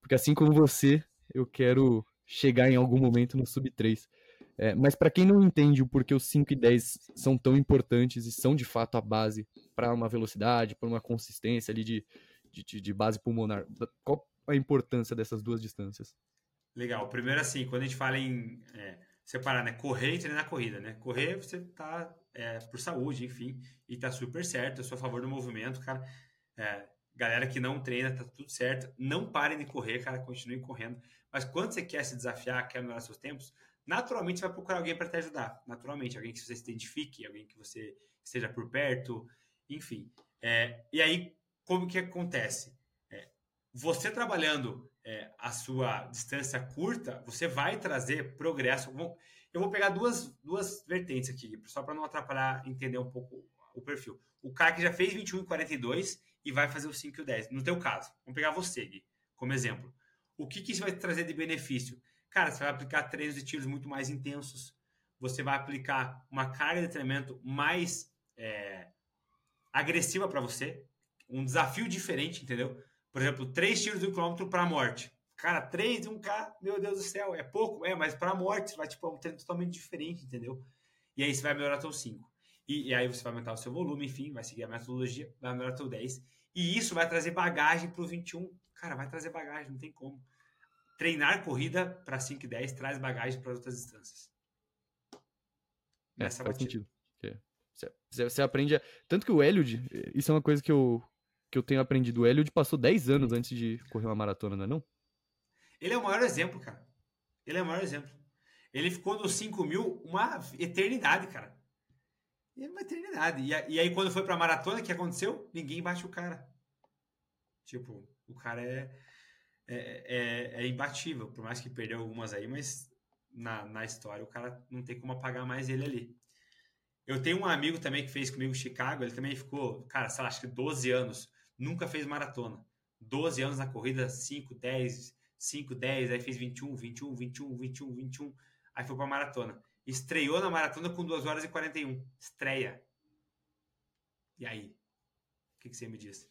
Porque assim como você, eu quero chegar em algum momento no sub 3. É, mas para quem não entende o porquê os 5 e 10 são tão importantes e são de fato a base para uma velocidade, para uma consistência ali de, de, de, base pulmonar, qual a importância dessas duas distâncias? Legal. Primeiro, assim, quando a gente fala em é, separar, né? Correr e treinar corrida, né? Correr, você tá é, por saúde, enfim, e tá super certo. Eu sou a favor do movimento, cara. É, Galera que não treina, tá tudo certo. Não parem de correr, cara, continuem correndo. Mas quando você quer se desafiar, quer melhorar seus tempos, naturalmente você vai procurar alguém para te ajudar. Naturalmente, alguém que você se identifique, alguém que você esteja por perto, enfim. É, e aí, como que acontece? É, você trabalhando é, a sua distância curta, você vai trazer progresso. Eu vou pegar duas, duas vertentes aqui, só para não atrapalhar, entender um pouco o perfil. O cara que já fez 21 e 42 e vai fazer o 5 e o 10. No teu caso, vamos pegar você, Gui, como exemplo. O que, que isso vai trazer de benefício? Cara, você vai aplicar treinos de tiros muito mais intensos, você vai aplicar uma carga de treinamento mais é, agressiva para você, um desafio diferente, entendeu? Por exemplo, três tiros de um quilômetro para a morte. Cara, três de um K, meu Deus do céu, é pouco, é, mas para a morte você vai tipo um treino totalmente diferente, entendeu? E aí você vai melhorar teu 5. E, e, aí você vai aumentar o seu volume, enfim, vai seguir a metodologia, vai melhorar teu 10. E isso vai trazer bagagem para o 21. Cara, vai trazer bagagem, não tem como. Treinar corrida para 5 e 10 traz bagagem para outras distâncias. É, Nessa faz sentido. É. Você, você aprende. A... Tanto que o Eliud, isso é uma coisa que eu, que eu tenho aprendido. O Eliud passou 10 anos antes de correr uma maratona, não é não? Ele é o maior exemplo, cara. Ele é o maior exemplo. Ele ficou nos 5 mil uma eternidade, cara. E é uma eternidade. E, e aí, quando foi pra maratona, o que aconteceu? Ninguém bate o cara. Tipo, o cara é, é, é, é imbatível, por mais que perdeu algumas aí, mas na, na história o cara não tem como apagar mais ele ali. Eu tenho um amigo também que fez comigo Chicago, ele também ficou, cara, sei lá, acho que 12 anos, nunca fez maratona. 12 anos na corrida, 5, 10, 5, 10, aí fez 21, 21, 21, 21, 21, aí foi pra maratona. Estreou na maratona com 2 horas e 41. Estreia. E aí? O que, que você me diz?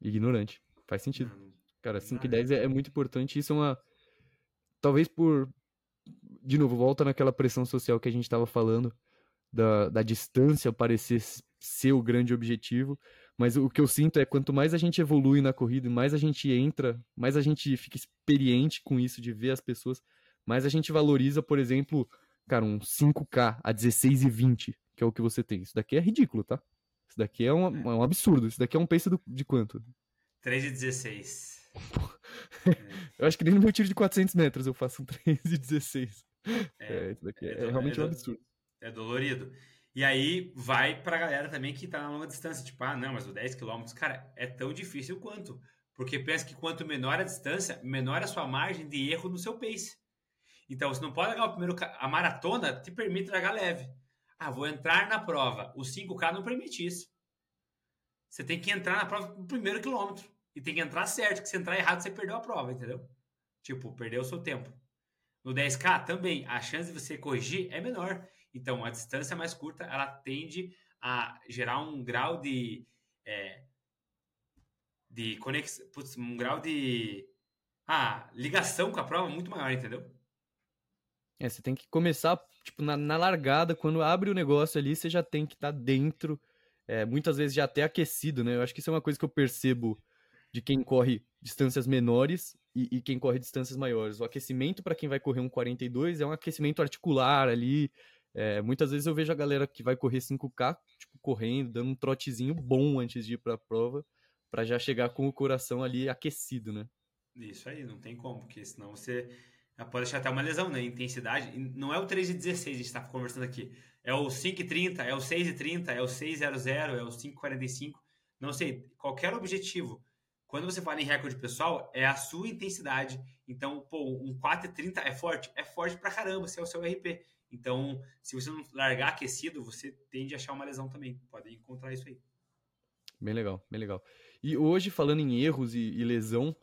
Ignorante. Faz sentido. Não, não, Cara, 5 e 10 é, é muito importante. Isso é uma. Talvez por. De novo, volta naquela pressão social que a gente estava falando, da, da distância parecer ser o grande objetivo, mas o que eu sinto é quanto mais a gente evolui na corrida, mais a gente entra, mais a gente fica experiente com isso de ver as pessoas, mais a gente valoriza, por exemplo, cara, um 5K a 16 e 20, que é o que você tem. Isso daqui é ridículo, tá? Isso daqui é um, é um absurdo. Isso daqui é um pace do, de quanto? 3 e 16. eu acho que nem no meu tiro de 400 metros eu faço um 3 e 16. É, é isso daqui é, é realmente um absurdo. É dolorido. E aí vai pra galera também que tá na longa distância, tipo, ah, não, mas o 10 km, cara, é tão difícil quanto. Porque pensa que quanto menor a distância, menor a sua margem de erro no seu pace. Então, você não pode largar o primeiro. A maratona te permite largar leve. Ah, vou entrar na prova. O 5K não permite isso. Você tem que entrar na prova no primeiro quilômetro. E tem que entrar certo, que se entrar errado, você perdeu a prova, entendeu? Tipo, perdeu o seu tempo. No 10K também, a chance de você corrigir é menor. Então, a distância mais curta, ela tende a gerar um grau de. É, de conexão. Um grau de. Ah, ligação com a prova muito maior, entendeu? É, você tem que começar, tipo, na, na largada, quando abre o negócio ali, você já tem que estar tá dentro, é, muitas vezes já até aquecido, né? Eu acho que isso é uma coisa que eu percebo de quem corre distâncias menores e, e quem corre distâncias maiores. O aquecimento para quem vai correr um 42 é um aquecimento articular ali. É, muitas vezes eu vejo a galera que vai correr 5K, tipo, correndo, dando um trotezinho bom antes de ir para a prova, para já chegar com o coração ali aquecido, né? Isso aí, não tem como, porque senão você pode deixar até uma lesão, né? Intensidade. Não é o 3 e 16 que a gente está conversando aqui. É o 5 e 30, é o 6 e 30, é o 6 00, é o 5 45. Não sei, qualquer objetivo. Quando você fala em recorde pessoal, é a sua intensidade. Então, pô, um 4 e 30 é forte? É forte pra caramba, se é o seu RP. Então, se você não largar aquecido, você tende a achar uma lesão também. Pode encontrar isso aí. Bem legal, bem legal. E hoje, falando em erros e, e lesão,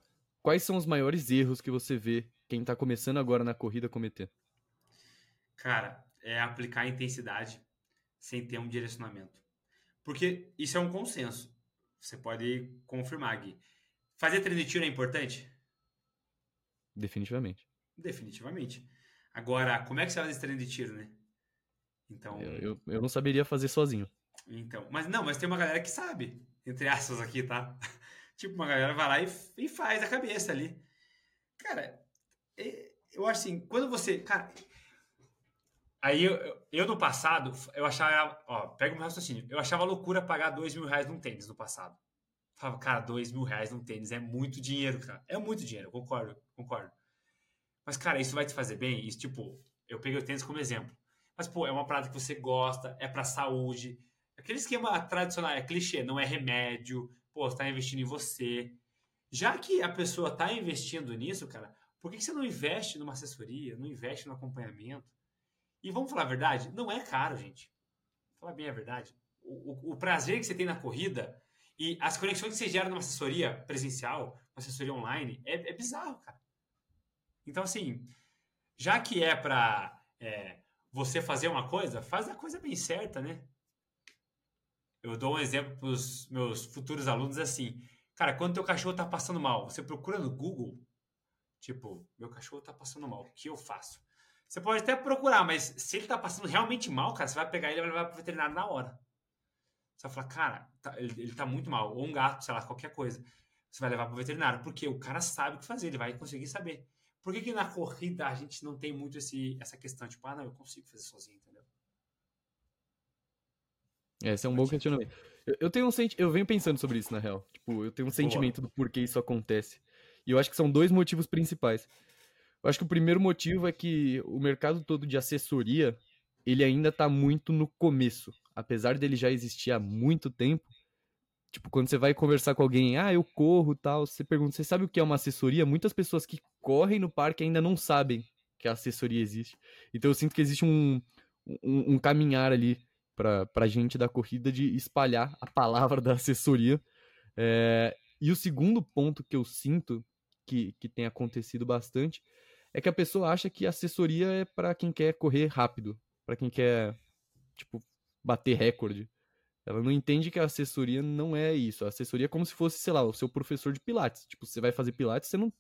quais são os maiores erros que você vê quem está começando agora na corrida cometer? Cara, é aplicar intensidade sem ter um direcionamento. Porque isso é um consenso. Você pode confirmar, Gui. Fazer treino de tiro é importante? Definitivamente. Definitivamente. Agora, como é que você faz esse treino de tiro, né? Então. Eu, eu, eu, não saberia fazer sozinho. Então, mas não, mas tem uma galera que sabe, entre aspas aqui, tá? tipo, uma galera vai lá e, e faz a cabeça ali. Cara, eu acho assim, quando você. Cara, aí eu, eu, no passado, eu achava. Ó, pega um raciocínio. Eu achava loucura pagar dois mil reais num tênis no passado. Falava, cara, dois mil reais num tênis é muito dinheiro, cara. É muito dinheiro, concordo, concordo. Mas, cara, isso vai te fazer bem? Isso, tipo, eu peguei o tênis como exemplo. Mas, pô, é uma parada que você gosta, é pra saúde. Aquele esquema tradicional, é clichê, não é remédio. Pô, você tá investindo em você. Já que a pessoa tá investindo nisso, cara, por que você não investe numa assessoria, não investe no acompanhamento? E vamos falar a verdade, não é caro, gente. Vou falar bem a verdade. O, o, o, prazer que você tem na corrida e as conexões que você gera numa assessoria presencial, uma assessoria online, é, é bizarro, cara. Então, assim, já que é para é, você fazer uma coisa, faz a coisa bem certa, né? Eu dou um exemplo para os meus futuros alunos assim. Cara, quando teu cachorro está passando mal, você procura no Google Tipo, meu cachorro tá passando mal, o que eu faço? Você pode até procurar, mas se ele tá passando realmente mal, cara, você vai pegar ele e vai levar pro veterinário na hora. Você vai falar, cara, tá, ele, ele tá muito mal. Ou um gato, sei lá, qualquer coisa. Você vai levar pro veterinário, porque o cara sabe o que fazer, ele vai conseguir saber. Por que, que na corrida a gente não tem muito esse, essa questão, tipo, ah, não, eu consigo fazer sozinho, entendeu? Esse é um bom questionamento. Eu, eu tenho um senti eu venho pensando sobre isso, na real. Tipo, eu tenho um sentimento Boa. do porquê isso acontece. E eu acho que são dois motivos principais. Eu acho que o primeiro motivo é que o mercado todo de assessoria, ele ainda está muito no começo. Apesar dele já existir há muito tempo, tipo, quando você vai conversar com alguém, ah, eu corro tal, você pergunta, você sabe o que é uma assessoria? Muitas pessoas que correm no parque ainda não sabem que a assessoria existe. Então eu sinto que existe um, um, um caminhar ali para a gente da corrida de espalhar a palavra da assessoria. É, e o segundo ponto que eu sinto que, que tem acontecido bastante é que a pessoa acha que assessoria é para quem quer correr rápido, para quem quer, tipo, bater recorde. Ela não entende que a assessoria não é isso. A assessoria é como se fosse, sei lá, o seu professor de pilates. Tipo, você vai fazer pilates, você não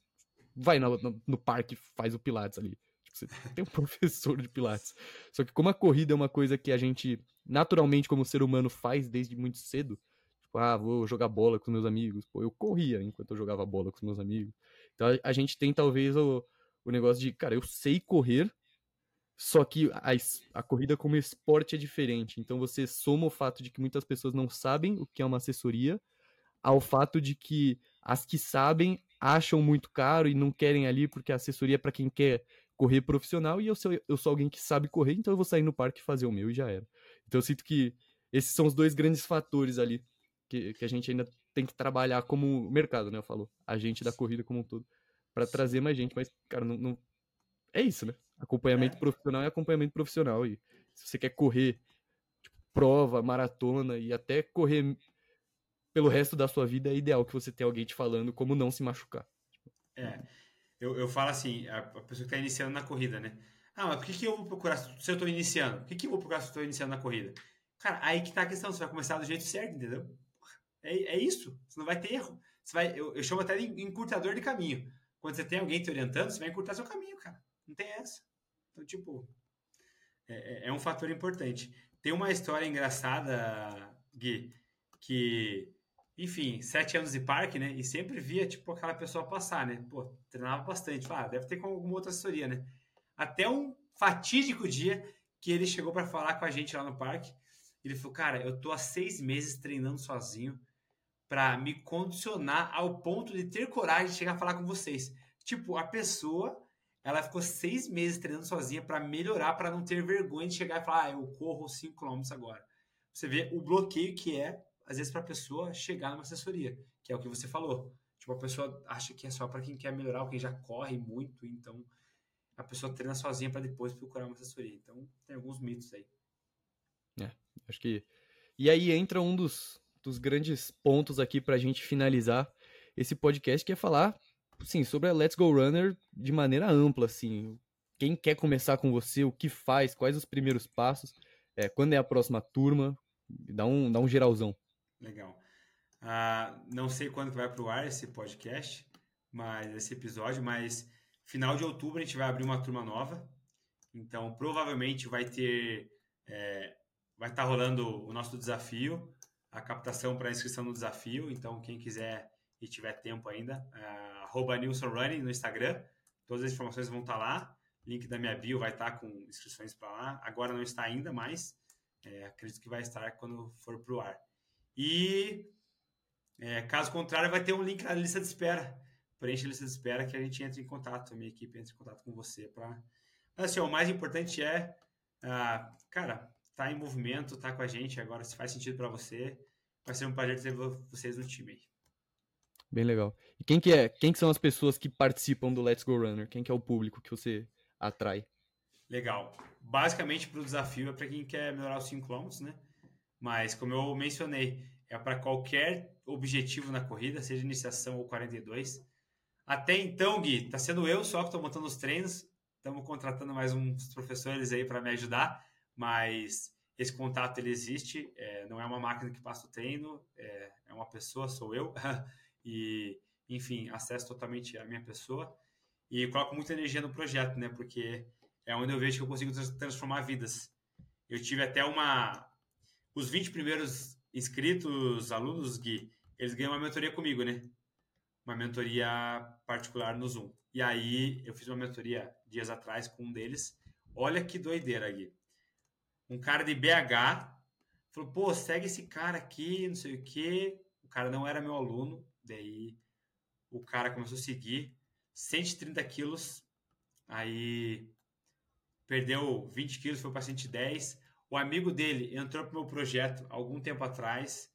vai no, no, no parque faz o pilates ali. Tipo, você tem um professor de pilates. Só que como a corrida é uma coisa que a gente naturalmente como ser humano faz desde muito cedo. Tipo, ah, vou jogar bola com meus amigos. Pô, eu corria enquanto eu jogava bola com meus amigos. Então a, a gente tem talvez o, o negócio de, cara, eu sei correr, só que a, a corrida como esporte é diferente. Então você soma o fato de que muitas pessoas não sabem o que é uma assessoria ao fato de que as que sabem acham muito caro e não querem ali porque a assessoria é para quem quer correr profissional e eu sou, eu sou alguém que sabe correr, então eu vou sair no parque e fazer o meu e já era. Então eu sinto que esses são os dois grandes fatores ali que, que a gente ainda tem que trabalhar como mercado, né? Eu falo, a gente da corrida como um todo, para trazer mais gente, mas, cara, não, não... é isso, né? Acompanhamento é. profissional é acompanhamento profissional. E se você quer correr tipo, prova, maratona e até correr pelo resto da sua vida, é ideal que você tenha alguém te falando como não se machucar. É. Eu, eu falo assim, a, pessoa que está iniciando na corrida, né? Ah, mas por que, que eu vou procurar se eu estou iniciando? Por que, que eu vou procurar se eu estou iniciando na corrida? Cara, aí que tá a questão, você vai começar do jeito certo, entendeu? É, é isso, você não vai ter erro. Você vai, eu, eu chamo até de encurtador de caminho. Quando você tem alguém te orientando, você vai encurtar seu caminho, cara. Não tem essa. Então, tipo, é, é, é um fator importante. Tem uma história engraçada, Gui, que enfim, sete anos de parque, né? E sempre via, tipo, aquela pessoa passar, né? Pô, treinava bastante. Ah, deve ter com alguma outra assessoria, né? Até um fatídico dia que ele chegou para falar com a gente lá no parque. Ele falou, cara, eu tô há seis meses treinando sozinho para me condicionar ao ponto de ter coragem de chegar a falar com vocês. Tipo, a pessoa, ela ficou seis meses treinando sozinha para melhorar, para não ter vergonha de chegar e falar, ah, eu corro 5 km agora. Você vê o bloqueio que é às vezes, para a pessoa chegar numa assessoria, que é o que você falou. Tipo, a pessoa acha que é só para quem quer melhorar, ou quem já corre muito, então a pessoa treina sozinha para depois procurar uma assessoria. Então, tem alguns mitos aí. É, acho que. E aí entra um dos, dos grandes pontos aqui para a gente finalizar esse podcast, que é falar, sim, sobre a Let's Go Runner de maneira ampla, assim. Quem quer começar com você, o que faz, quais os primeiros passos, é, quando é a próxima turma, dá um, dá um geralzão. Legal. Uh, não sei quando vai para o ar esse podcast, mas esse episódio, mas final de outubro a gente vai abrir uma turma nova. Então, provavelmente vai ter. É, vai estar tá rolando o nosso desafio, a captação para inscrição no desafio. Então, quem quiser e tiver tempo ainda, arroba Running no Instagram. Todas as informações vão estar tá lá. Link da minha bio vai estar tá com inscrições para lá. Agora não está ainda, mas é, acredito que vai estar quando for para o ar. E é, caso contrário, vai ter um link na lista de espera. Preencha a lista de espera que a gente entra em contato, a minha equipe entra em contato com você. Pra... Mas assim, o mais importante é, ah, cara, tá em movimento, tá com a gente agora, se faz sentido para você, vai ser um prazer ter vocês no time aí. Bem legal. E quem que é? Quem que são as pessoas que participam do Let's Go Runner? Quem que é o público que você atrai? Legal. Basicamente, para o desafio é para quem quer melhorar os 5 km, né? Mas, como eu mencionei, é para qualquer objetivo na corrida, seja iniciação ou 42. Até então, Gui, tá sendo eu só que estou montando os treinos. Estamos contratando mais uns professores aí para me ajudar, mas esse contato ele existe. É, não é uma máquina que passa o treino, é, é uma pessoa, sou eu. e, enfim, acesso totalmente à minha pessoa. E coloco muita energia no projeto, né? Porque é onde eu vejo que eu consigo transformar vidas. Eu tive até uma, os 20 primeiros inscritos, alunos, Gui, eles ganham uma mentoria comigo, né? Uma mentoria particular no Zoom. E aí, eu fiz uma mentoria dias atrás com um deles. Olha que doideira, Gui. Um cara de BH falou, pô, segue esse cara aqui, não sei o quê. O cara não era meu aluno. Daí, o cara começou a seguir. 130 quilos. Aí, perdeu 20 quilos, foi para 110 o amigo dele entrou pro meu projeto algum tempo atrás.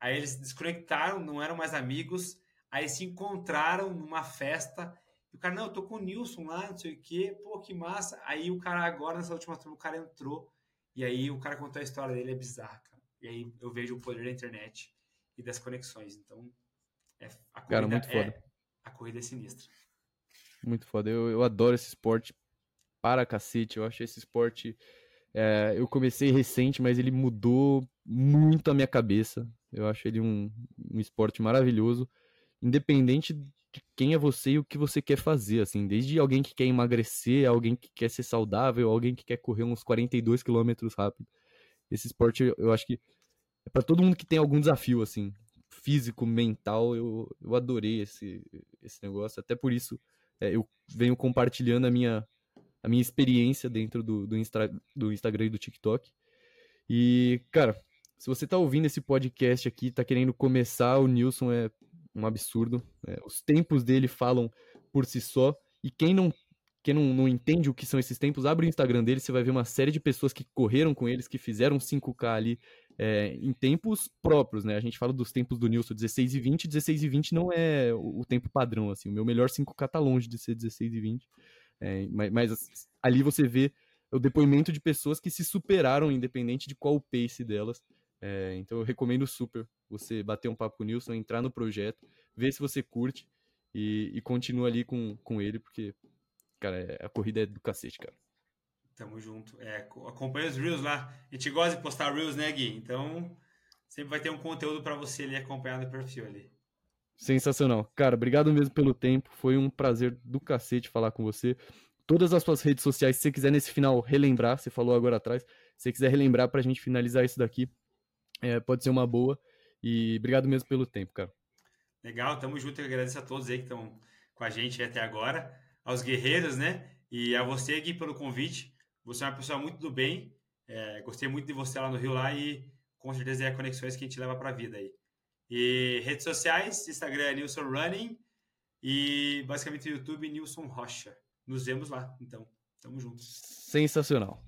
Aí eles desconectaram, não eram mais amigos. Aí se encontraram numa festa. E o cara, não, eu tô com o Nilson lá, não sei o quê. Pô, que massa. Aí o cara, agora, nessa última turma, o cara entrou. E aí o cara contou a história dele, é bizarra, cara. E aí eu vejo o poder da internet e das conexões. Então, é, a corrida cara, muito foda. É, a corrida é sinistra. Muito foda. Eu, eu adoro esse esporte para cacete. Eu acho esse esporte é, eu comecei recente, mas ele mudou muito a minha cabeça. Eu acho ele um, um esporte maravilhoso, independente de quem é você e o que você quer fazer, assim, desde alguém que quer emagrecer, alguém que quer ser saudável, alguém que quer correr uns 42 quilômetros rápido. esse esporte eu acho que é para todo mundo que tem algum desafio, assim, físico, mental, eu, eu adorei esse, esse negócio. Até por isso é, eu venho compartilhando a minha, a minha experiência dentro do, do, Insta, do Instagram e do TikTok. E, cara, se você tá ouvindo esse podcast aqui, tá querendo começar, o Nilson é um absurdo. É, os tempos dele falam por si só. E quem não quem não, não, entende o que são esses tempos, abre o Instagram dele, você vai ver uma série de pessoas que correram com eles, que fizeram 5K ali é, em tempos próprios, né? A gente fala dos tempos do Nilson 16 e 20, 16 e 20 não é o, tempo padrão, assim. O meu melhor 5K tá longe de ser 16 e 20. É, mas, mas, ali você vê o depoimento de pessoas que se superaram, independente de qual o pace delas. É, então eu recomendo super você bater um papo com o Nilson, entrar no projeto, ver se você curte e, e continua ali com, com ele, porque cara. É, a corrida é do cacete, cara. Tamo junto. É, acompanha os Reels lá. A gente gosta de postar Reels, né, Gui? Então, sempre vai ter um conteúdo para você ali acompanhar no perfil ali. Sensacional. Cara, obrigado mesmo pelo tempo. Foi um prazer do cacete falar com você. Todas as suas redes sociais, se você quiser nesse final relembrar, você falou agora atrás, se você quiser relembrar pra gente finalizar isso daqui, é, pode ser uma boa. E obrigado mesmo pelo tempo, cara. Legal, tamo junto. Eu agradeço a todos aí que estão com a gente até agora aos guerreiros, né? E a você, Gui, pelo convite. Você é uma pessoa muito do bem. É, gostei muito de você lá no Rio lá e com certeza é conexões que a gente leva para a vida aí. E redes sociais, Instagram é Nilson Running e basicamente YouTube Nilson Rocha. Nos vemos lá, então. Tamo junto. Sensacional.